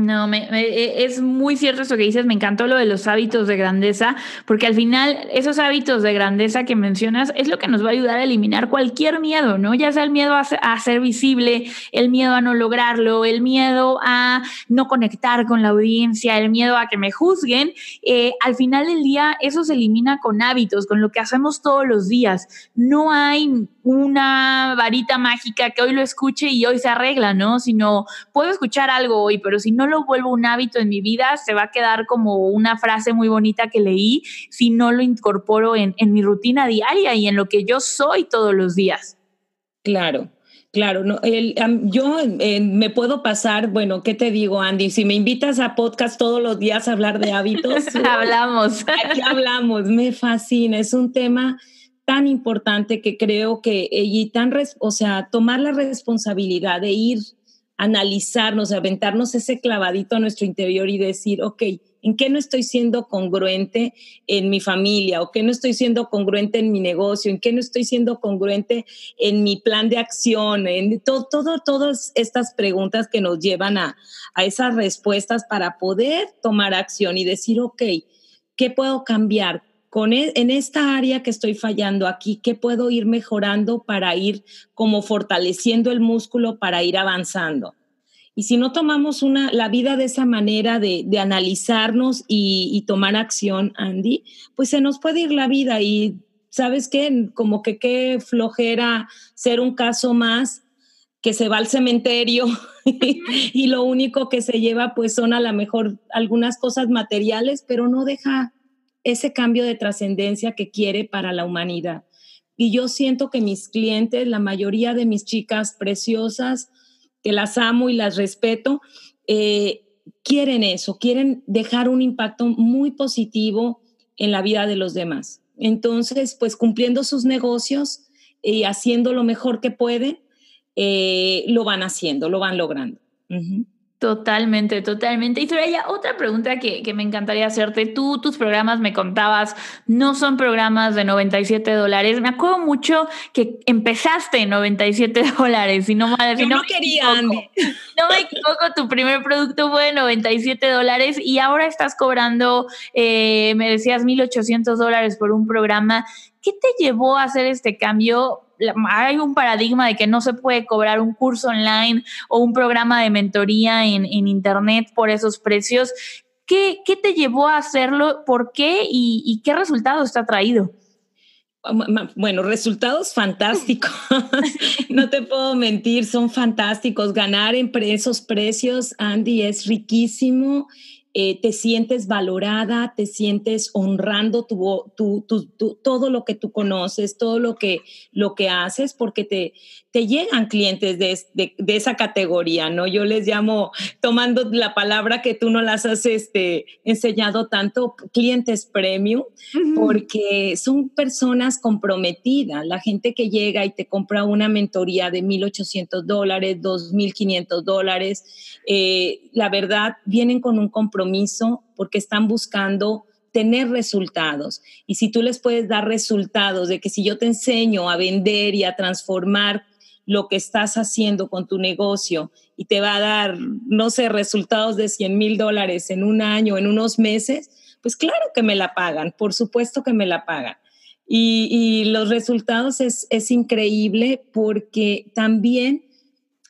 No, me, e, es muy cierto eso que dices, me encantó lo de los hábitos de grandeza, porque al final esos hábitos de grandeza que mencionas es lo que nos va a ayudar a eliminar cualquier miedo, ¿no? Ya sea el miedo a, ser visible, el miedo a no lograrlo, el miedo a no conectar con la audiencia, el miedo a que me juzguen. Eh, al final del día eso se elimina con hábitos, con lo que hacemos todos los días. No hay una varita mágica que hoy lo escuche y hoy se arregla, ¿no? Sino puedo escuchar algo hoy, pero si no lo vuelvo un hábito en mi vida, se va a quedar como una frase muy bonita que leí si no lo incorporo en, mi rutina diaria y en lo que yo soy todos los días. Claro. Claro, no, yo eh, me puedo pasar, bueno, ¿qué te digo, Andy? Si me invitas a podcast todos los días a hablar de hábitos, (laughs) hablamos. Aquí hablamos, me fascina, es un tema tan importante que creo que, y tan, o sea, tomar la responsabilidad de ir, analizarnos, aventarnos ese clavadito a nuestro interior y decir, ok, ¿en qué no estoy siendo congruente en mi familia? ¿O qué no estoy siendo congruente en mi negocio? ¿En qué no estoy siendo congruente en mi plan de acción? En todo, todas estas preguntas que nos llevan a, a esas respuestas para poder tomar acción y decir, ok, ¿qué puedo cambiar? Con e, en esta área que estoy fallando aquí, ¿qué puedo ir mejorando para ir como fortaleciendo el músculo para ir avanzando? Y si no tomamos una, la vida de esa manera de, analizarnos y, tomar acción, Andy, pues se nos puede ir la vida y sabes qué, como que qué flojera ser un caso más que se va al cementerio (laughs) y lo único que se lleva pues son a lo mejor algunas cosas materiales, pero no deja ese cambio de trascendencia que quiere para la humanidad. Y yo siento que mis clientes, la mayoría de mis chicas preciosas, que las amo y las respeto, eh, quieren eso, quieren dejar un impacto muy positivo en la vida de los demás. Entonces, pues cumpliendo sus negocios y haciendo lo mejor que pueden, eh, lo van haciendo, lo van logrando. Totalmente, totalmente. Y Soraya, otra pregunta que, que, me encantaría hacerte. Tú, tus programas, me contabas, no son programas de 97 dólares. Me acuerdo mucho que empezaste en 97 (laughs) dólares. Si no, si no, quería, no me equivoco, tu primer producto fue de 97 dólares y ahora estás cobrando, eh, me decías, 1.800 dólares por un programa. ¿Qué te llevó a hacer este cambio? Hay un paradigma de que no se puede cobrar un curso online o un programa de mentoría en, Internet por esos precios. ¿Qué, te llevó a hacerlo? ¿Por qué? ¿Y, qué resultado está traído? Bueno, resultados fantásticos. (laughs) no te puedo mentir, son fantásticos. Ganar en esos precios, Andy, es riquísimo eh, te sientes valorada, te sientes honrando tu, todo lo que tú conoces, todo lo que, lo que haces, porque te, te llegan clientes de, esa categoría, ¿no? Yo les llamo, tomando la palabra que tú no las has este, enseñado tanto, clientes premium, porque son personas comprometidas. La gente que llega y te compra una mentoría de 1.800 dólares, 2.500 dólares, eh, la verdad, vienen con un compromiso porque están buscando tener resultados. Y si tú les puedes dar resultados de que si yo te enseño a vender y a transformar lo que estás haciendo con tu negocio y te va a dar, no sé, resultados de 100 mil dólares en un año, en unos meses, pues claro que me la pagan, por supuesto que me la pagan. y, los resultados es, es increíble porque también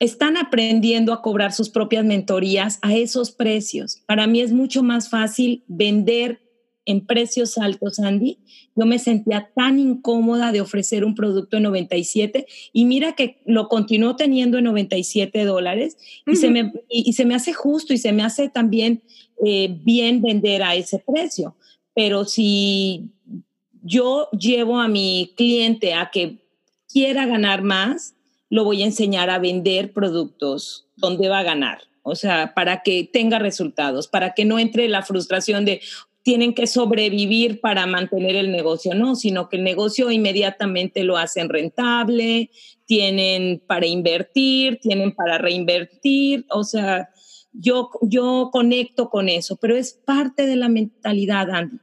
están aprendiendo a cobrar sus propias mentorías a esos precios. Para mí es mucho más fácil vender en precios altos, Andy. Yo me sentía tan incómoda de ofrecer un producto en 97 y mira que lo continuó teniendo en 97 dólares y, se me, y, se me hace justo y se me hace también eh, bien vender a ese precio. Pero si yo llevo a mi cliente a que quiera ganar más, lo voy a enseñar a vender productos donde va a ganar. O sea, para que tenga resultados, para que no entre la frustración de tienen que sobrevivir para mantener el negocio, no, sino que el negocio inmediatamente lo hacen rentable, tienen para invertir, tienen para reinvertir, o sea, yo, yo conecto con eso, pero es parte de la mentalidad, Andy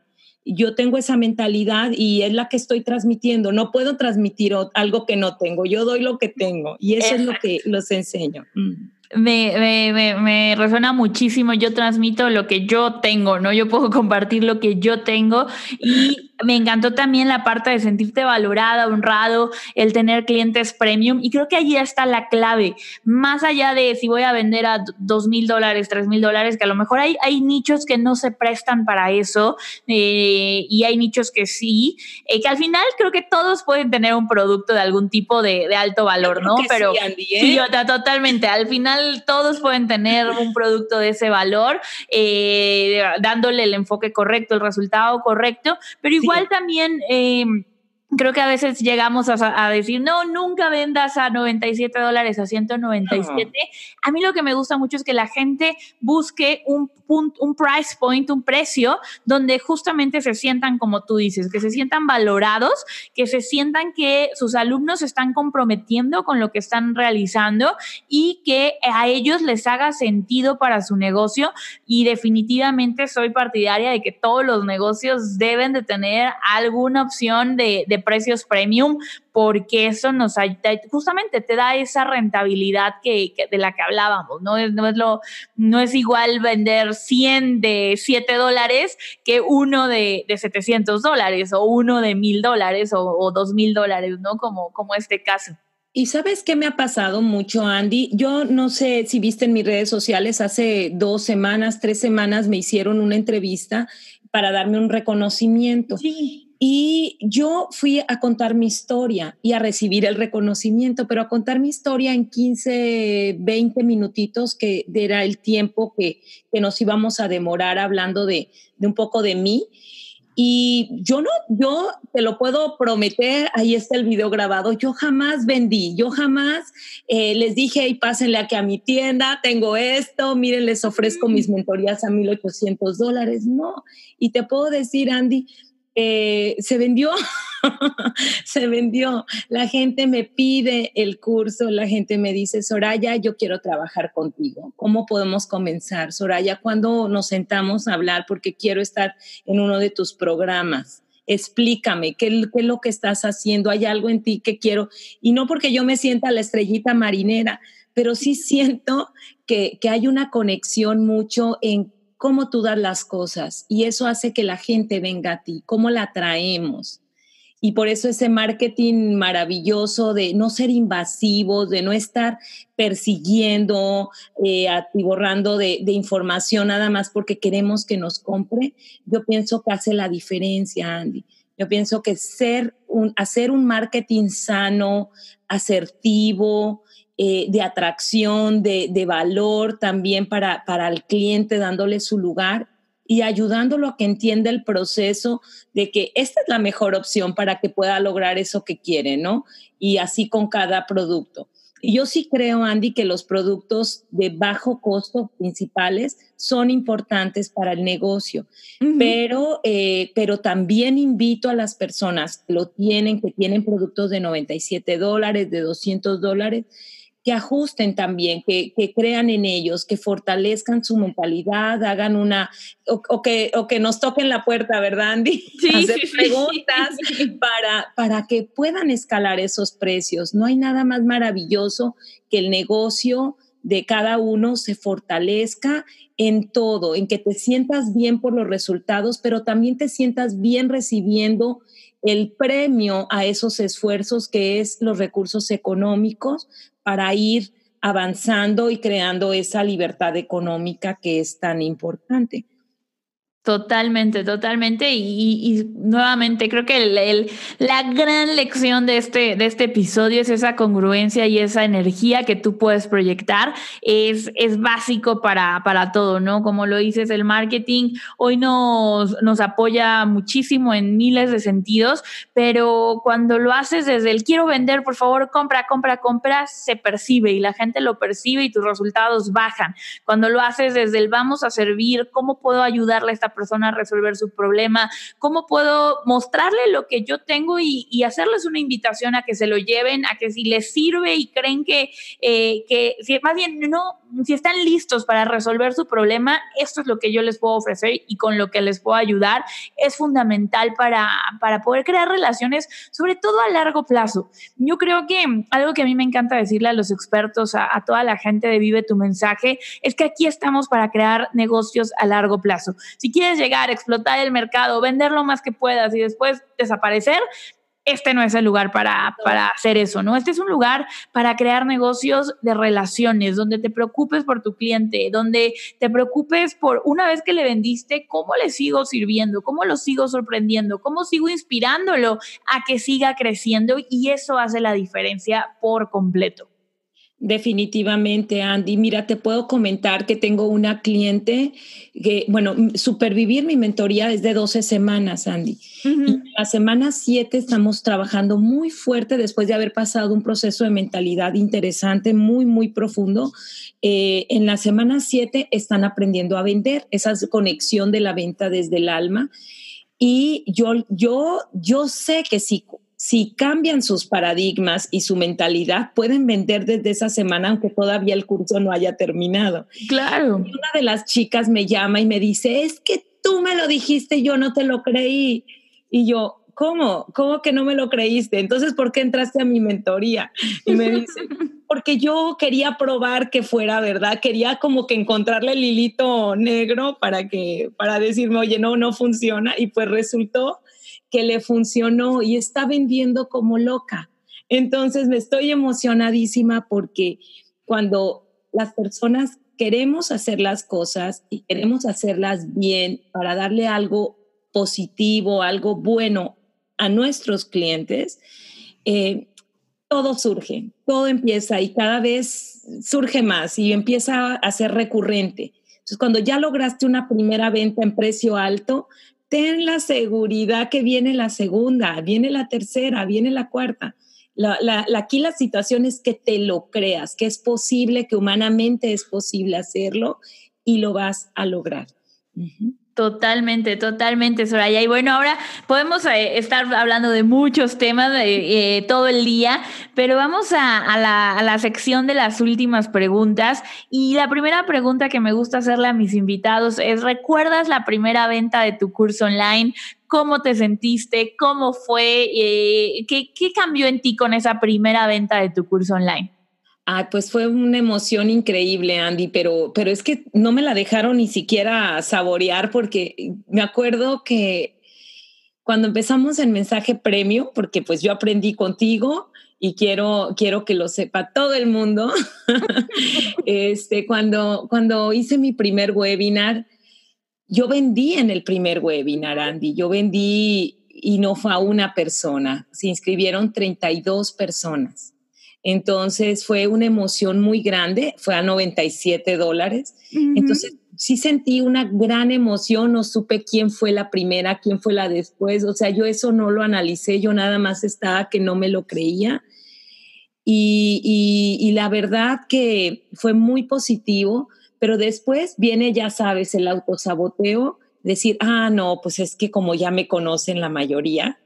yo tengo esa mentalidad y es la que estoy transmitiendo. No puedo transmitir algo que no tengo, yo doy lo que tengo y eso es lo que los enseño. Mm me, me, me, resuena muchísimo. Yo transmito lo que yo tengo, ¿no? Yo puedo compartir lo que yo tengo y me encantó también la parte de sentirte valorada, honrado, el tener clientes premium y creo que allí está la clave. Más allá de si voy a vender a dos mil dólares, tres mil dólares, que a lo mejor hay, hay nichos que no se prestan para eso eh, y hay nichos que sí, eh, que al final creo que todos pueden tener un producto de algún tipo de, de alto valor, ¿no? Pero sí, sí, ¿eh? totalmente. Al final todos pueden tener un producto de ese valor, eh, dándole el enfoque correcto, el resultado correcto, pero igual también... Eh, creo que a veces llegamos a, decir, no, nunca vendas a 97 dólares, a 197. A mí lo que me gusta mucho es que la gente busque un, un price point, un precio, donde justamente se sientan, como tú dices, que se sientan valorados, que se sientan que sus alumnos están comprometiendo con lo que están realizando y que a ellos les haga sentido para su negocio. Y definitivamente soy partidaria de que todos los negocios deben de tener alguna opción de precios premium, porque eso nos justamente te da esa rentabilidad que, de la que hablábamos, ¿no? Es, no, es lo, no es igual vender 100 de 7 dólares que uno de, de 700 dólares o uno de 1000 dólares o, o 2000 dólares, ¿no? Como, como este caso. Y sabes qué me ha pasado mucho, Andy. Yo no sé si viste en mis redes sociales, hace dos semanas, tres semanas me hicieron una entrevista para darme un reconocimiento. Sí. Y yo fui a contar mi historia y a recibir el reconocimiento, pero a contar mi historia en 15, 20 minutitos, que era el tiempo que, que nos íbamos a demorar hablando de, de, un poco de mí. Y yo no, yo te lo puedo prometer, ahí está el video grabado, yo jamás vendí, yo jamás eh, les dije, y pásenle aquí a mi tienda, tengo esto, miren, les ofrezco mis mentorías a 1.800 dólares, no. Y te puedo decir, Andy, eh, se vendió, (laughs) se vendió. La gente me pide el curso, la gente me dice, Soraya, yo quiero trabajar contigo. ¿Cómo podemos comenzar? Soraya, ¿cuándo nos sentamos a hablar? Porque quiero estar en uno de tus programas. Explícame, ¿qué, ¿qué, es lo que estás haciendo? ¿Hay algo en ti que quiero? Y no porque yo me sienta la estrellita marinera, pero sí siento que, que hay una conexión mucho en cómo tú das las cosas y eso hace que la gente venga a ti, cómo la traemos. Y por eso ese marketing maravilloso de no ser invasivos, de no estar persiguiendo, eh, atiborrando de, información nada más porque queremos que nos compre, yo pienso que hace la diferencia, Andy. Yo pienso que ser un, hacer un marketing sano, asertivo, eh, de atracción, de, de, valor también para, para el cliente, dándole su lugar y ayudándolo a que entienda el proceso de que esta es la mejor opción para que pueda lograr eso que quiere, ¿no? Y así con cada producto. Yo sí creo, Andy, que los productos de bajo costo principales son importantes para el negocio, pero, eh, pero también invito a las personas que lo tienen, que tienen productos de 97 dólares, de 200 dólares, que ajusten también, que, que, crean en ellos, que fortalezcan su mentalidad, hagan una, o, que, o que nos toquen la puerta, ¿verdad, Andy? Sí, (laughs) Hacer preguntas Para, para que puedan escalar esos precios. No hay nada más maravilloso que el negocio de cada uno se fortalezca en todo, en que te sientas bien por los resultados, pero también te sientas bien recibiendo el premio a esos esfuerzos que es los recursos económicos para ir avanzando y creando esa libertad económica que es tan importante. Totalmente, totalmente. Y, nuevamente, creo que la gran lección de este, de este episodio es esa congruencia y esa energía que tú puedes proyectar. Es, es básico para, para todo, ¿no? Como lo dices, el marketing hoy nos, nos apoya muchísimo en miles de sentidos, pero cuando lo haces desde el quiero vender, por favor, compra, compra, compra, se percibe y la gente lo percibe y tus resultados bajan. Cuando lo haces desde el vamos a servir, ¿cómo puedo ayudarle a esta persona resolver su problema, cómo puedo mostrarle lo que yo tengo y, hacerles una invitación a que se lo lleven, a que si les sirve y creen que, eh, que si, más bien no, si están listos para resolver su problema, esto es lo que yo les puedo ofrecer y con lo que les puedo ayudar, es fundamental para, para poder crear relaciones, sobre todo a largo plazo. Yo creo que algo que a mí me encanta decirle a los expertos, a, a toda la gente de Vive tu mensaje, es que aquí estamos para crear negocios a largo plazo. Si quieres llegar, explotar el mercado, vender lo más que puedas y después desaparecer, este no es el lugar para, para, hacer eso, ¿no? Este es un lugar para crear negocios de relaciones, donde te preocupes por tu cliente, donde te preocupes por una vez que le vendiste, cómo le sigo sirviendo, cómo lo sigo sorprendiendo, cómo sigo inspirándolo a que siga creciendo y eso hace la diferencia por completo. Definitivamente, Andy. Mira, te puedo comentar que tengo una cliente que, bueno, supervivir mi mentoría es de 12 semanas, Andy. y la semana 7 estamos trabajando muy fuerte después de haber pasado un proceso de mentalidad interesante, muy, muy profundo. Eh, en la semana 7 están aprendiendo a vender, esa conexión de la venta desde el alma. Y yo, yo, yo sé que sí si cambian sus paradigmas y su mentalidad, pueden vender desde esa semana, aunque todavía el curso no haya terminado. Claro. una de las chicas me llama y me dice, es que tú me lo dijiste, yo no te lo creí. Y yo, ¿cómo? ¿Cómo que no me lo creíste? Entonces, ¿por qué entraste a mi mentoría? Y me dice, (laughs) porque yo quería probar que fuera verdad, quería como que encontrarle el hilito negro para que, para decirme, oye, no, no funciona. Y pues resultó que le funcionó y está vendiendo como loca. Entonces me estoy emocionadísima porque cuando las personas queremos hacer las cosas y queremos hacerlas bien para darle algo positivo, algo bueno a nuestros clientes, eh, todo surge, todo empieza y cada vez surge más y empieza a ser recurrente. Entonces, cuando ya lograste una primera venta en precio alto, ten la seguridad que viene la segunda, viene la tercera, viene la cuarta. aquí la situación es que te lo creas, que es posible, que humanamente es posible hacerlo y lo vas a lograr. Totalmente, totalmente, Soraya. Y bueno, ahora podemos eh, estar hablando de muchos temas eh, todo el día, pero vamos a, la, sección de las últimas preguntas. Y la primera pregunta que me gusta hacerle a mis invitados es, ¿recuerdas la primera venta de tu curso online? ¿Cómo te sentiste? ¿Cómo fue? Eh, ¿qué, ¿Qué cambió en ti con esa primera venta de tu curso online? Ah, pues fue una emoción increíble, Andy, pero, pero es que no me la dejaron ni siquiera saborear porque me acuerdo que cuando empezamos el mensaje premio, porque pues yo aprendí contigo y quiero, quiero que lo sepa todo el mundo, (laughs) este, cuando, cuando hice mi primer webinar, yo vendí en el primer webinar, Andy, yo vendí y no fue a una persona, se inscribieron 32 personas. Entonces fue una emoción muy grande, fue a 97 dólares. Entonces sí sentí una gran emoción, no supe quién fue la primera, quién fue la después, o sea, yo eso no lo analicé, yo nada más estaba que no me lo creía. Y, y la verdad que fue muy positivo, pero después viene, ya sabes, el autosaboteo, decir, ah, no, pues es que como ya me conocen la mayoría,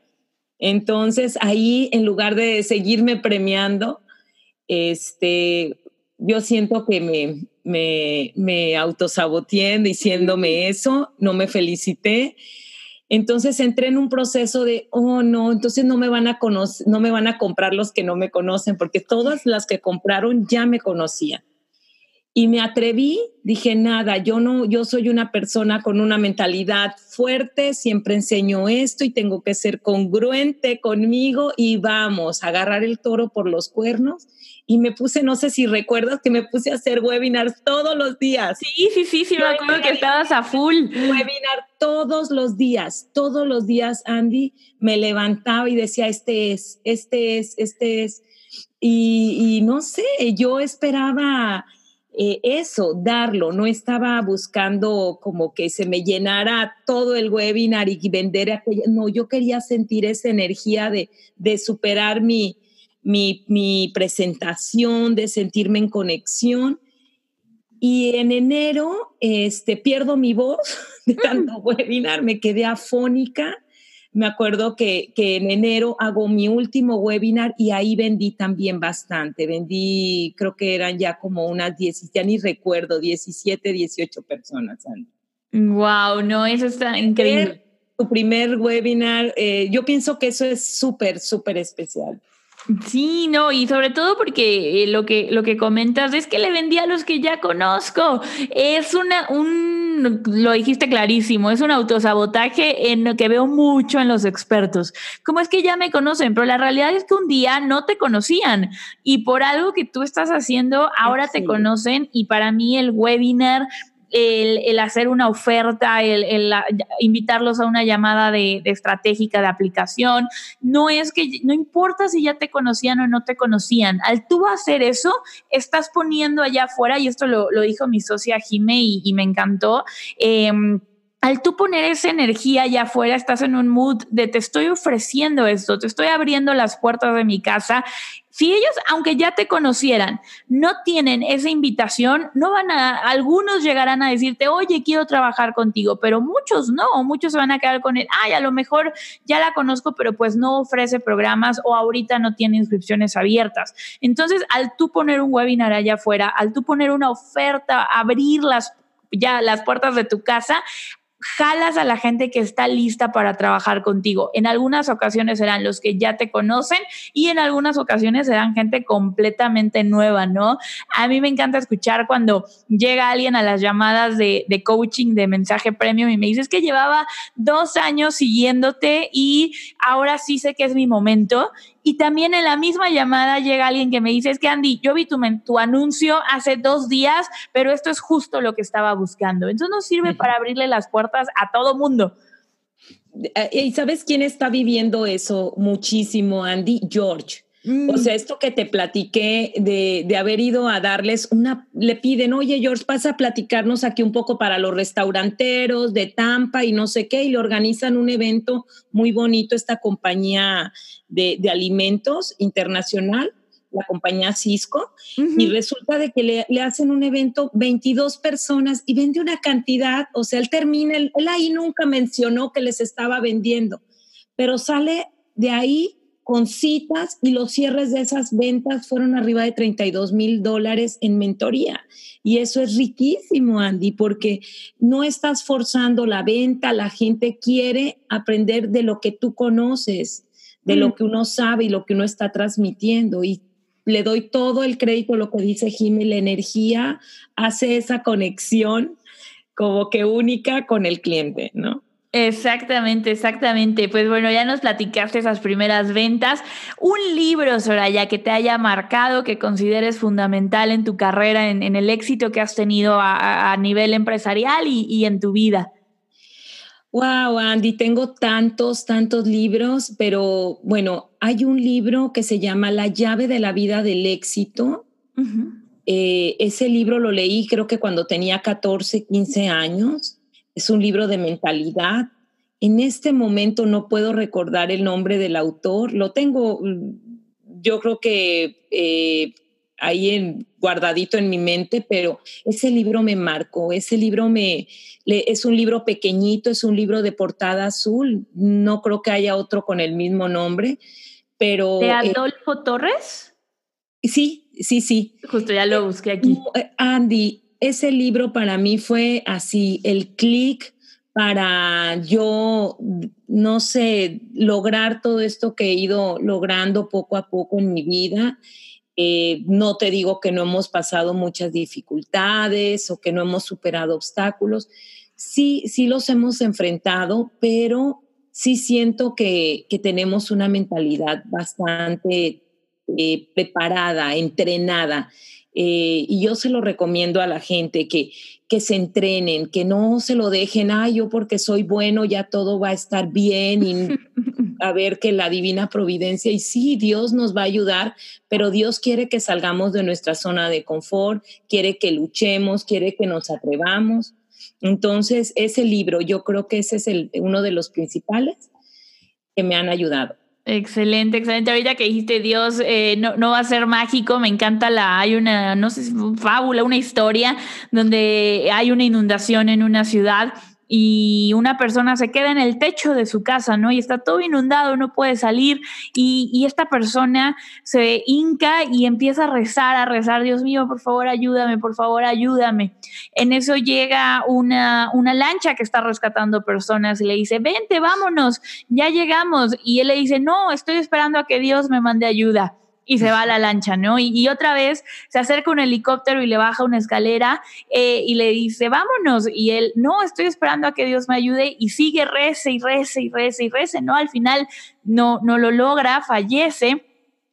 entonces ahí en lugar de seguirme premiando, este, yo siento que me, me, me autosaboteé diciéndome eso, no me felicité. Entonces entré en un proceso de, oh no, entonces no me van a conocer, no me van a comprar los que no me conocen, porque todas las que compraron ya me conocían. Y me atreví, dije, nada, yo no, yo soy una persona con una mentalidad fuerte, siempre enseño esto y tengo que ser congruente conmigo y vamos, a agarrar el toro por los cuernos. Y me puse, no sé si recuerdas que me puse a hacer webinars todos los días. Sí, sí, sí, sí, me acuerdo que estabas a full. Webinar todos los días, todos los días, Andy, me levantaba y decía, este es, este es, este es. Y, y no sé, yo esperaba eh, eso, darlo, no estaba buscando como que se me llenara todo el webinar y vender aquello, no, yo quería sentir esa energía de, de superar mi, mi, mi, presentación, de sentirme en conexión. Y en enero este, pierdo mi voz (laughs) de tanto webinar, me quedé afónica me acuerdo que, en enero hago mi último webinar y ahí vendí también bastante. Vendí, creo que eran ya como unas 10, ya ni recuerdo, 17, 18 personas. Wow, no, eso está increíble. Tu primer webinar, eh, yo pienso que eso es súper, súper especial. Sí, no, y sobre todo porque eh, lo, que, lo que comentas es que le vendí a los que ya conozco. Es una, un, lo dijiste clarísimo, es un autosabotaje en lo que veo mucho en los expertos. Como es que ya me conocen, pero la realidad es que un día no te conocían y por algo que tú estás haciendo, ahora te conocen y para mí el webinar el, hacer una oferta, el, invitarlos a una llamada de, estratégica de aplicación. No es que, no importa si ya te conocían o no te conocían, al tú hacer eso, estás poniendo allá afuera, y esto lo, dijo mi socia Jime y, me encantó. Em, al tú poner esa energía allá afuera, estás en un mood de te estoy ofreciendo esto, te estoy abriendo las puertas de mi casa si ellos, aunque ya te conocieran, no tienen esa invitación, no van a, algunos llegarán a decirte, oye, quiero trabajar contigo, pero muchos no, muchos se van a quedar con el, ay, a lo mejor ya la conozco, pero pues no ofrece programas o ahorita no tiene inscripciones abiertas. Entonces, al tú poner un webinar allá afuera, al tú poner una oferta, abrir las ya las puertas de tu casa, jalas a la gente que está lista para trabajar contigo. En algunas ocasiones serán los que ya te conocen y en algunas ocasiones serán gente completamente nueva, ¿no? A mí me encanta escuchar cuando llega alguien a las llamadas de, coaching de mensaje premium y me dice que llevaba dos años siguiéndote y ahora sí sé que es mi momento y también en la misma llamada llega alguien que me dice, es que Andy, yo vi tu, tu anuncio hace dos días, pero esto es justo lo que estaba buscando. Entonces nos sirve para abrirle las puertas a todo mundo. Eh, ¿Y sabes quién está viviendo eso muchísimo, Andy? George. O sea, mm. esto que te platiqué de, de, haber ido a darles una, le piden, oye George, pasa a platicarnos aquí un poco para los restauranteros de Tampa y no sé qué, y le organizan un evento muy bonito, esta compañía de, de alimentos internacional, la compañía Cisco, y resulta de que le, le, hacen un evento 22 personas y vende una cantidad, o sea, él termina, él ahí nunca mencionó que les estaba vendiendo, pero sale de ahí con citas y los cierres de esas ventas fueron arriba de 32 mil dólares en mentoría. Y eso es riquísimo, Andy, porque no estás forzando la venta, la gente quiere aprender de lo que tú conoces, de lo mm. que uno sabe y lo que uno está transmitiendo. Y le doy todo el crédito a lo que dice Jimmy, la energía hace esa conexión como que única con el cliente, ¿no? Exactamente, exactamente. Pues bueno, ya nos platicaste esas primeras ventas. Un libro, Soraya, que te haya marcado, que consideres fundamental en tu carrera, en, el éxito que has tenido a, nivel empresarial y, en tu vida. Wow, Andy, tengo tantos, tantos libros, pero bueno, hay un libro que se llama La llave de la vida del éxito. Eh, ese libro lo leí creo que cuando tenía 14, 15 años es un libro de mentalidad. En este momento no puedo recordar el nombre del autor, lo tengo, yo creo que eh, ahí en, guardadito en mi mente, pero ese libro me marcó, ese libro me, es un libro pequeñito, es un libro de portada azul, no creo que haya otro con el mismo nombre, pero... ¿De eh, Adolfo Torres? Sí, sí, sí. Justo ya lo busqué aquí. Eh, Andy, ese libro para mí fue así, el clic para yo, no sé, lograr todo esto que he ido logrando poco a poco en mi vida. Eh, no te digo que no hemos pasado muchas dificultades o que no hemos superado obstáculos. Sí, sí los hemos enfrentado, pero sí siento que, tenemos una mentalidad bastante eh, preparada, entrenada. Eh, y yo se lo recomiendo a la gente que, que se entrenen, que no se lo dejen, ah, yo porque soy bueno ya todo va a estar bien y (laughs) a ver que la divina providencia, y sí, Dios nos va a ayudar, pero Dios quiere que salgamos de nuestra zona de confort, quiere que luchemos, quiere que nos atrevamos. Entonces, ese libro, yo creo que ese es el, uno de los principales que me han ayudado. Excelente, excelente. Ahorita que dijiste Dios eh, no, no, va a ser mágico, me encanta la, hay una, no sé, fábula, una historia donde hay una inundación en una ciudad y una persona se queda en el techo de su casa, ¿no? Y está todo inundado, no puede salir y, esta persona se hinca y empieza a rezar, a rezar, Dios mío, por favor ayúdame, por favor ayúdame. En eso llega una, una lancha que está rescatando personas y le dice, vente, vámonos, ya llegamos. Y él le dice, no, estoy esperando a que Dios me mande ayuda y se va a la lancha, ¿no? Y, otra vez se acerca un helicóptero y le baja una escalera eh, y le dice, vámonos. Y él, no, estoy esperando a que Dios me ayude y sigue, rece y rece y rece y rece, ¿no? Al final no, no lo logra, fallece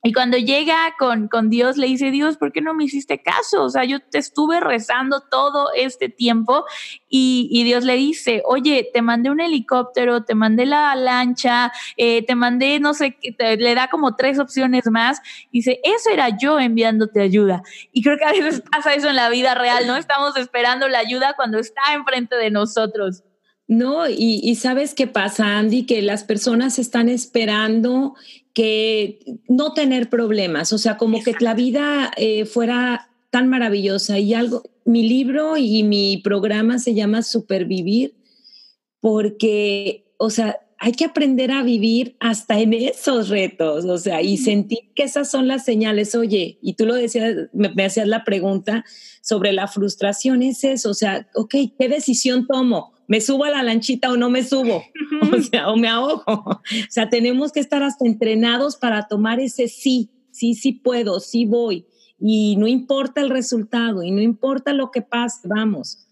y cuando llega con, con, Dios, le dice, Dios, ¿por qué no me hiciste caso? O sea, yo te estuve rezando todo este tiempo y, y Dios le dice, oye, te mandé un helicóptero, te mandé la lancha, eh, te mandé, no sé, le da como tres opciones más. Dice, eso era yo enviándote ayuda. Y creo que a veces pasa eso en la vida real, ¿no? Estamos esperando la ayuda cuando está enfrente de nosotros. No, y, y, sabes qué pasa, Andy, que las personas están esperando que no tener problemas, o sea, como que la vida eh, fuera tan maravillosa y algo, mi libro y mi programa se llama Supervivir porque, o sea, hay que aprender a vivir hasta en esos retos, o sea, y sentir que esas son las señales. Oye, y tú lo decías, me, me hacías la pregunta sobre la frustración, es eso, o sea, ok, ¿qué decisión tomo? ¿Me subo a la lanchita o no me subo? (laughs) O sea, o me ahogo. O sea, tenemos que estar hasta entrenados para tomar ese sí, sí, sí puedo, sí voy. Y no importa el resultado y no importa lo que pase, vamos.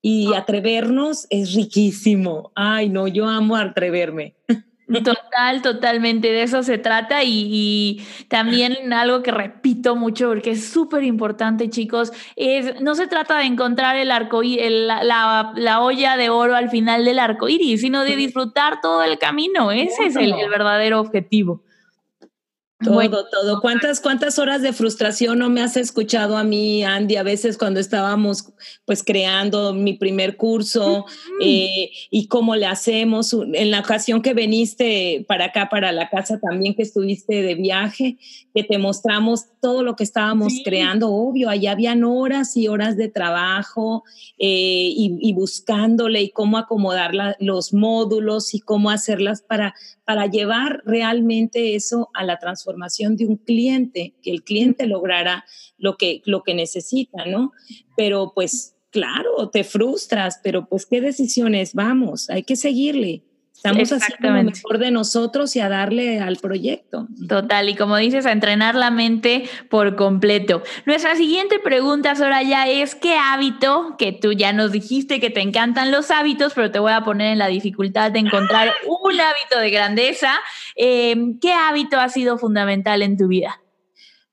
Y atrevernos es riquísimo. Ay, no, yo amo atreverme. (laughs) Total, totalmente de eso se trata y, también algo que repito mucho porque es súper importante chicos, es no se trata de encontrar el arco la, la, olla de oro al final del arco iris, sino de disfrutar todo el camino, ese es el verdadero objetivo. Todo, todo. ¿Cuántas, ¿Cuántas horas de frustración no me has escuchado a mí, Andy, a veces cuando estábamos pues creando mi primer curso eh, y cómo le hacemos? En la ocasión que viniste para acá, para la casa también que estuviste de viaje, que te mostramos todo lo que estábamos creando, obvio, allá habían horas y horas de trabajo eh, y, buscándole y cómo acomodar los módulos y cómo hacerlas para, para llevar realmente eso a la transformación de un cliente, que el cliente lograra lo que, lo que necesita, ¿no? Pero pues claro, te frustras, pero pues qué decisiones, vamos, hay que seguirle. Estamos haciendo lo mejor de nosotros y a darle al proyecto. Total, y como dices, a entrenar la mente por completo. Nuestra siguiente pregunta, Soraya, es ¿qué hábito, que tú ya nos dijiste que te encantan los hábitos, pero te voy a poner en la dificultad de encontrar un hábito de grandeza, em, ¿qué hábito ha sido fundamental en tu vida?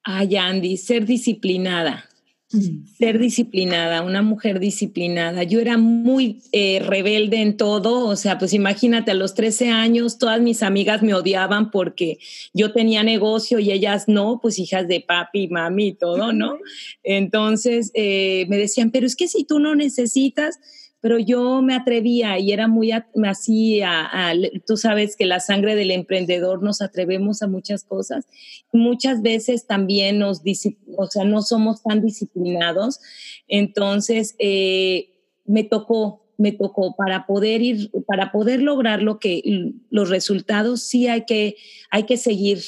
Ay, Andy, ser disciplinada ser disciplinada, una mujer disciplinada. Yo era muy eh, rebelde en todo, o sea, pues imagínate, a los 13 años todas mis amigas me odiaban porque yo tenía negocio y ellas no, pues hijas de papi, mami y todo, ¿no? Entonces eh, me decían, pero es que si tú no necesitas, pero yo me atrevía y era muy así, a, tú sabes que la sangre del emprendedor nos atrevemos a muchas cosas. Muchas veces también nos, o sea, no somos tan disciplinados. Entonces, eh, me tocó, me tocó para poder ir, para poder lograr lo que, los resultados, sí hay que, hay que seguir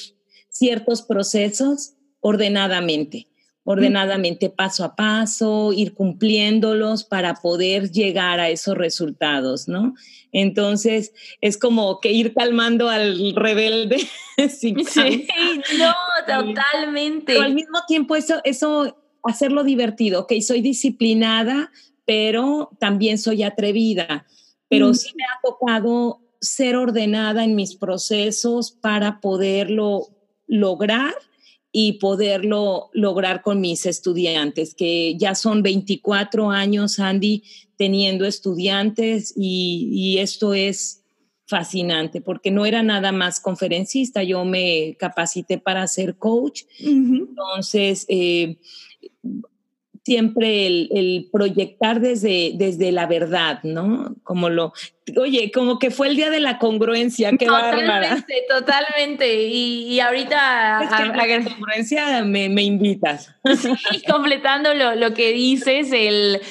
ciertos procesos ordenadamente ordenadamente paso a paso, ir cumpliéndolos para poder llegar a esos resultados, ¿no? Entonces, es como que ir calmando al rebelde. (laughs) sí, no, totalmente. Pero al mismo tiempo, eso, eso, hacerlo divertido, ok, soy disciplinada, pero también soy atrevida, pero sí me ha tocado ser ordenada en mis procesos para poderlo lograr y poderlo lograr con mis estudiantes, que ya son 24 años, Andy, teniendo estudiantes y, esto es fascinante porque no era nada más conferencista, yo me capacité para ser coach. Entonces, eh, siempre el, proyectar desde, desde la verdad, ¿no? Como lo, oye, como que fue el día de la congruencia, qué Totalmente, totalmente. Y, ahorita es que a, la congruencia me, invitas. Sí, completando lo, que dices, el,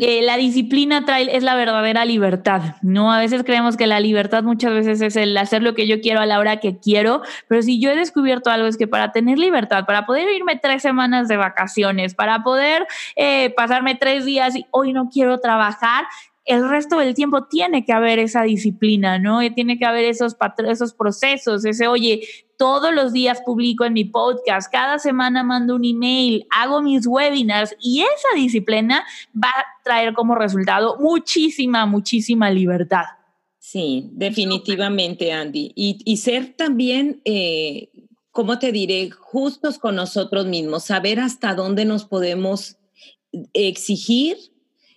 eh, la disciplina trae, es la verdadera libertad, ¿no? A veces creemos que la libertad muchas veces es el hacer lo que yo quiero a la hora que quiero, pero si yo he descubierto algo es que para tener libertad, para poder irme tres semanas de vacaciones, para poder eh, pasarme tres días y hoy no quiero trabajar, el resto del tiempo tiene que haber esa disciplina, ¿no? Tiene que haber esos, esos procesos, ese, oye, todos los días publico en mi podcast, cada semana mando un email, hago mis webinars y esa disciplina va a traer como resultado muchísima, muchísima libertad. Sí, definitivamente, Andy. Y, ser también, eh, ¿cómo te diré? Justos con nosotros mismos, saber hasta dónde nos podemos exigir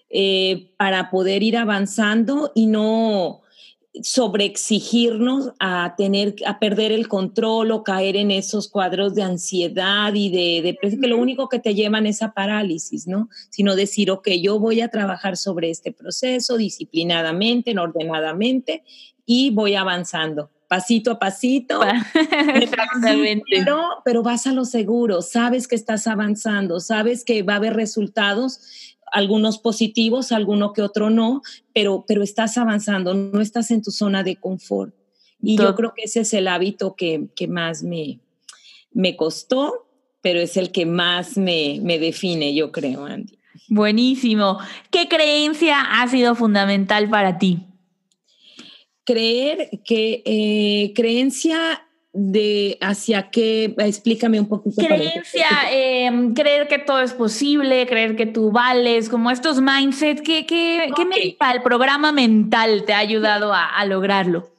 eh, para poder ir avanzando y no sobreexigirnos a tener a perder el control o caer en esos cuadros de ansiedad y de depresión que lo único que te llevan es a parálisis, ¿no? Sino decir, ok, yo voy a trabajar sobre este proceso disciplinadamente, ordenadamente y voy avanzando pasito a pasito. Pero, (laughs) pero vas a lo seguro, sabes que estás avanzando, sabes que va a haber resultados algunos positivos, alguno que otro no, pero, pero estás avanzando, no estás en tu zona de confort. Y yo creo que ese es el hábito que, más me, me costó, pero es el que más me, define, yo creo, Andy. Buenísimo. ¿Qué creencia ha sido fundamental para ti? Creer que eh, creencia de hacia qué, explícame un poquito. Creencia, em, creer que todo es posible, creer que tú vales, como estos mindset, ¿qué, qué, mental, programa mental te ha ayudado a, lograrlo?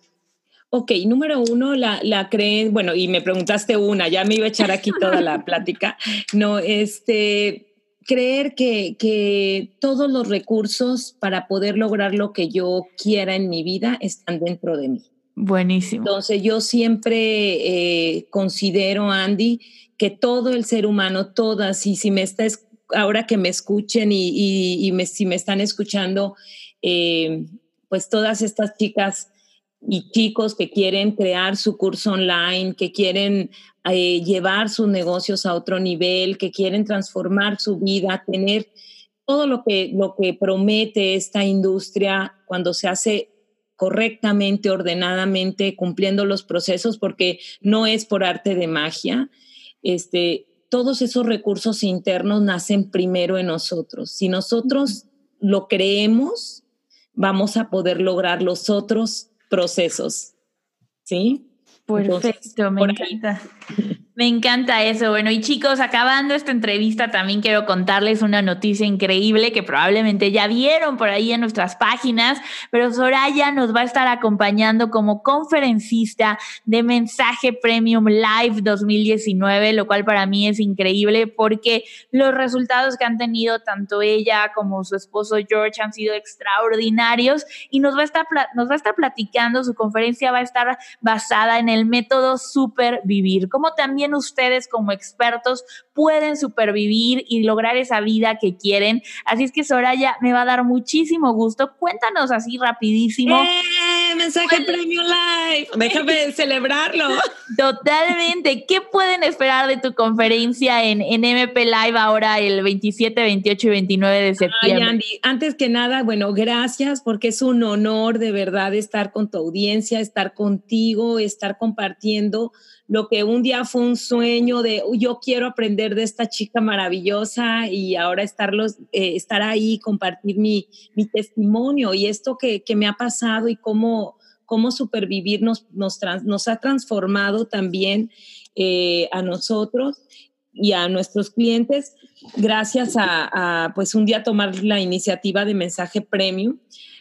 Ok, número uno, la, la creen, bueno, y me preguntaste una, ya me iba a echar aquí toda la (laughs) plática. No, este, creer que, que, todos los recursos para poder lograr lo que yo quiera en mi vida están dentro de mí. Buenísimo. Entonces yo siempre eh, considero, Andy, que todo el ser humano, todas, y si me está, ahora que me escuchen y, me, si me están escuchando, eh, pues todas estas chicas y chicos que quieren crear su curso online, que quieren eh, llevar sus negocios a otro nivel, que quieren transformar su vida, tener todo lo que, lo que promete esta industria cuando se hace correctamente, ordenadamente, cumpliendo los procesos, porque no es por arte de magia. Este, todos esos recursos internos nacen primero en nosotros. Si nosotros lo creemos, vamos a poder lograr los otros procesos. ¿Sí? Perfecto, me encanta. Me encanta eso. Bueno, y chicos, acabando esta entrevista, también quiero contarles una noticia increíble que probablemente ya vieron por ahí en nuestras páginas, pero Soraya nos va a estar acompañando como conferencista de Mensaje Premium Live 2019, lo cual para mí es increíble porque los resultados que han tenido tanto ella como su esposo George han sido extraordinarios y nos va a estar, nos va a estar platicando, su conferencia va a estar basada en el método Supervivir, como también ustedes como expertos pueden supervivir y lograr esa vida que quieren. Así es que Soraya, me va a dar muchísimo gusto. Cuéntanos así rapidísimo. ¡Eh! Mensaje Premium Live. (laughs) Déjame celebrarlo. Totalmente. ¿Qué pueden esperar de tu conferencia en, en MP Live ahora el 27, 28 y 29 de septiembre? Ay, Andy, antes que nada, bueno, gracias porque es un honor de verdad estar con tu audiencia, estar contigo, estar compartiendo lo que un día fue un sueño de yo quiero aprender de esta chica maravillosa y ahora estarlos, eh, estar ahí, compartir mi, mi, testimonio y esto que, que, me ha pasado y cómo, cómo supervivir nos, nos, nos ha transformado también eh, a nosotros y a nuestros clientes gracias a, a, pues un día tomar la iniciativa de mensaje premium.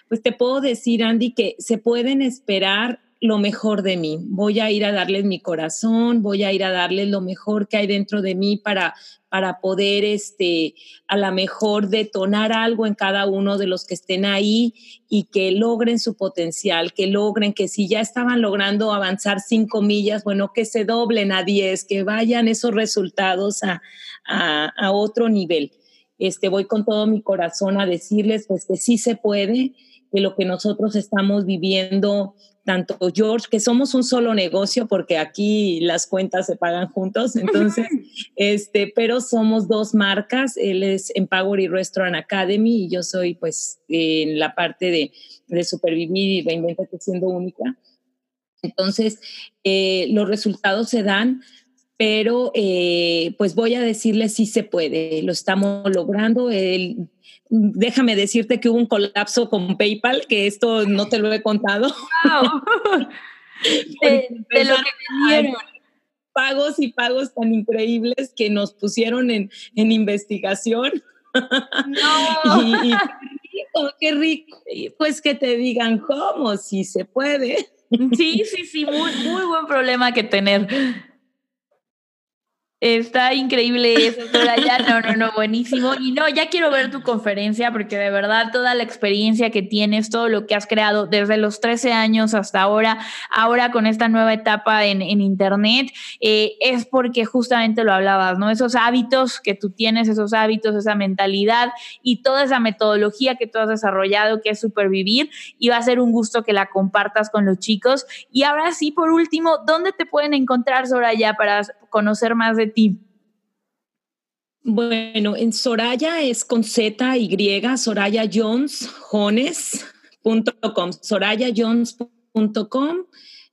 Pues te puedo decir, Andy, que se pueden esperar lo mejor de mí. Voy a ir a darles mi corazón, voy a ir a darles lo mejor que hay dentro de mí para, para poder, este, a lo mejor detonar algo en cada uno de los que estén ahí y que logren su potencial, que logren que si ya estaban logrando avanzar cinco millas, bueno, que se doblen a diez, que vayan esos resultados a, a, otro nivel. Este, voy con todo mi corazón a decirles pues que sí se puede, que lo que nosotros estamos viviendo tanto George, que somos un solo negocio porque aquí las cuentas se pagan juntos, entonces, este, pero somos dos marcas, él es Empower y Restaurant Academy y yo soy pues en la parte de, de supervivir y reinventate siendo única. Entonces, eh, los resultados se dan, pero eh, pues voy a decirles si se puede, lo estamos logrando. El, déjame decirte que hubo un colapso con PayPal, que esto no te lo he contado. Wow. de, (laughs) (laughs) lo que Pagos y pagos tan increíbles que nos pusieron en, en investigación. No. (laughs) y, qué rico, qué rico. pues que te digan cómo, si se puede. Sí, sí, sí, muy, muy buen problema que tener. Está increíble eso, ya No, no, no, buenísimo. Y no, ya quiero ver tu conferencia porque de verdad toda la experiencia que tienes, todo lo que has creado desde los 13 años hasta ahora, ahora con esta nueva etapa en, Internet, eh, es porque justamente lo hablabas, ¿no? Esos hábitos que tú tienes, esos hábitos, esa mentalidad y toda esa metodología que tú has desarrollado, que es supervivir, y va a ser un gusto que la compartas con los chicos. Y ahora sí, por último, ¿dónde te pueden encontrar, Soraya, para conocer más de ti? Bueno, en Soraya es con Z Y, Soraya Jones, Jones.com, sorayajones.com.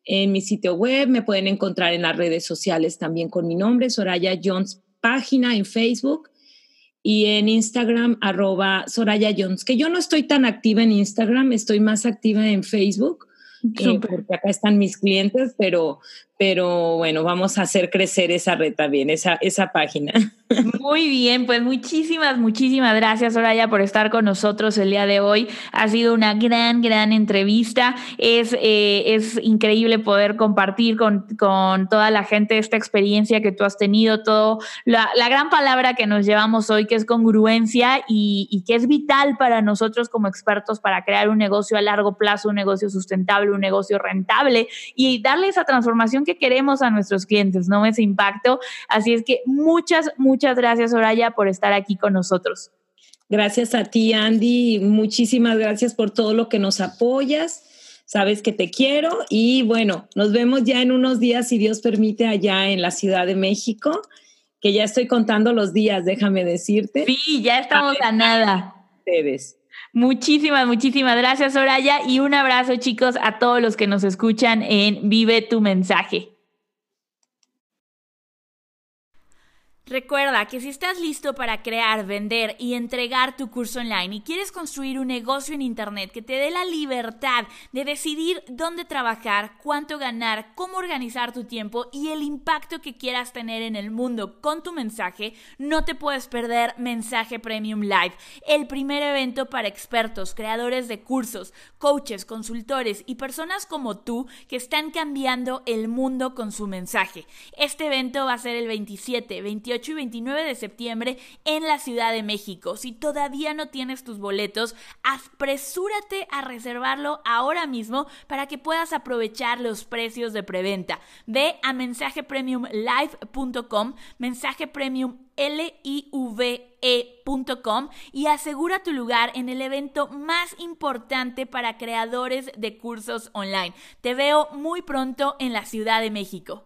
En mi sitio web me pueden encontrar en las redes sociales también con mi nombre, Soraya Jones, página en Facebook y en Instagram, arroba Soraya Jones, que yo no estoy tan activa en Instagram, estoy más activa en Facebook. Eh, porque acá están mis clientes, pero, pero bueno, vamos a hacer crecer esa red también, esa, esa página. (laughs) Muy bien, pues muchísimas, muchísimas gracias, Soraya, por estar con nosotros el día de hoy. Ha sido una gran, gran entrevista. Es, eh, es increíble poder compartir con, con, toda la gente esta experiencia que tú has tenido, todo, la, la gran palabra que nos llevamos hoy, que es congruencia y, y que es vital para nosotros como expertos para crear un negocio a largo plazo, un negocio sustentable, un negocio rentable y darle esa transformación que queremos a nuestros clientes, ¿no? Ese impacto. Así es que muchas, muchas gracias, Soraya, por estar aquí con nosotros. Gracias a ti, Andy. Muchísimas gracias por todo lo que nos apoyas. Sabes que te quiero y bueno, nos vemos ya en unos días, si Dios permite, allá en la Ciudad de México, que ya estoy contando los días, déjame decirte. Sí, ya estamos a, a nada. Ustedes. Muchísimas, muchísimas gracias, Soraya. Y un abrazo, chicos, a todos los que nos escuchan en Vive tu mensaje. Recuerda que si estás listo para crear, vender y entregar tu curso online y quieres construir un negocio en Internet que te dé la libertad de decidir dónde trabajar, cuánto ganar, cómo organizar tu tiempo y el impacto que quieras tener en el mundo con tu mensaje, no te puedes perder Mensaje Premium Live, el primer evento para expertos, creadores de cursos, coaches, consultores y personas como tú que están cambiando el mundo con su mensaje. Este evento va a ser el 27, 28 y 29 de septiembre en la Ciudad de México. Si todavía no tienes tus boletos, apresúrate a reservarlo ahora mismo para que puedas aprovechar los precios de preventa. Ve a mensajepremiumlive.com, mensaje y asegura tu lugar en el evento más importante para creadores de cursos online. Te veo muy pronto en la Ciudad de México.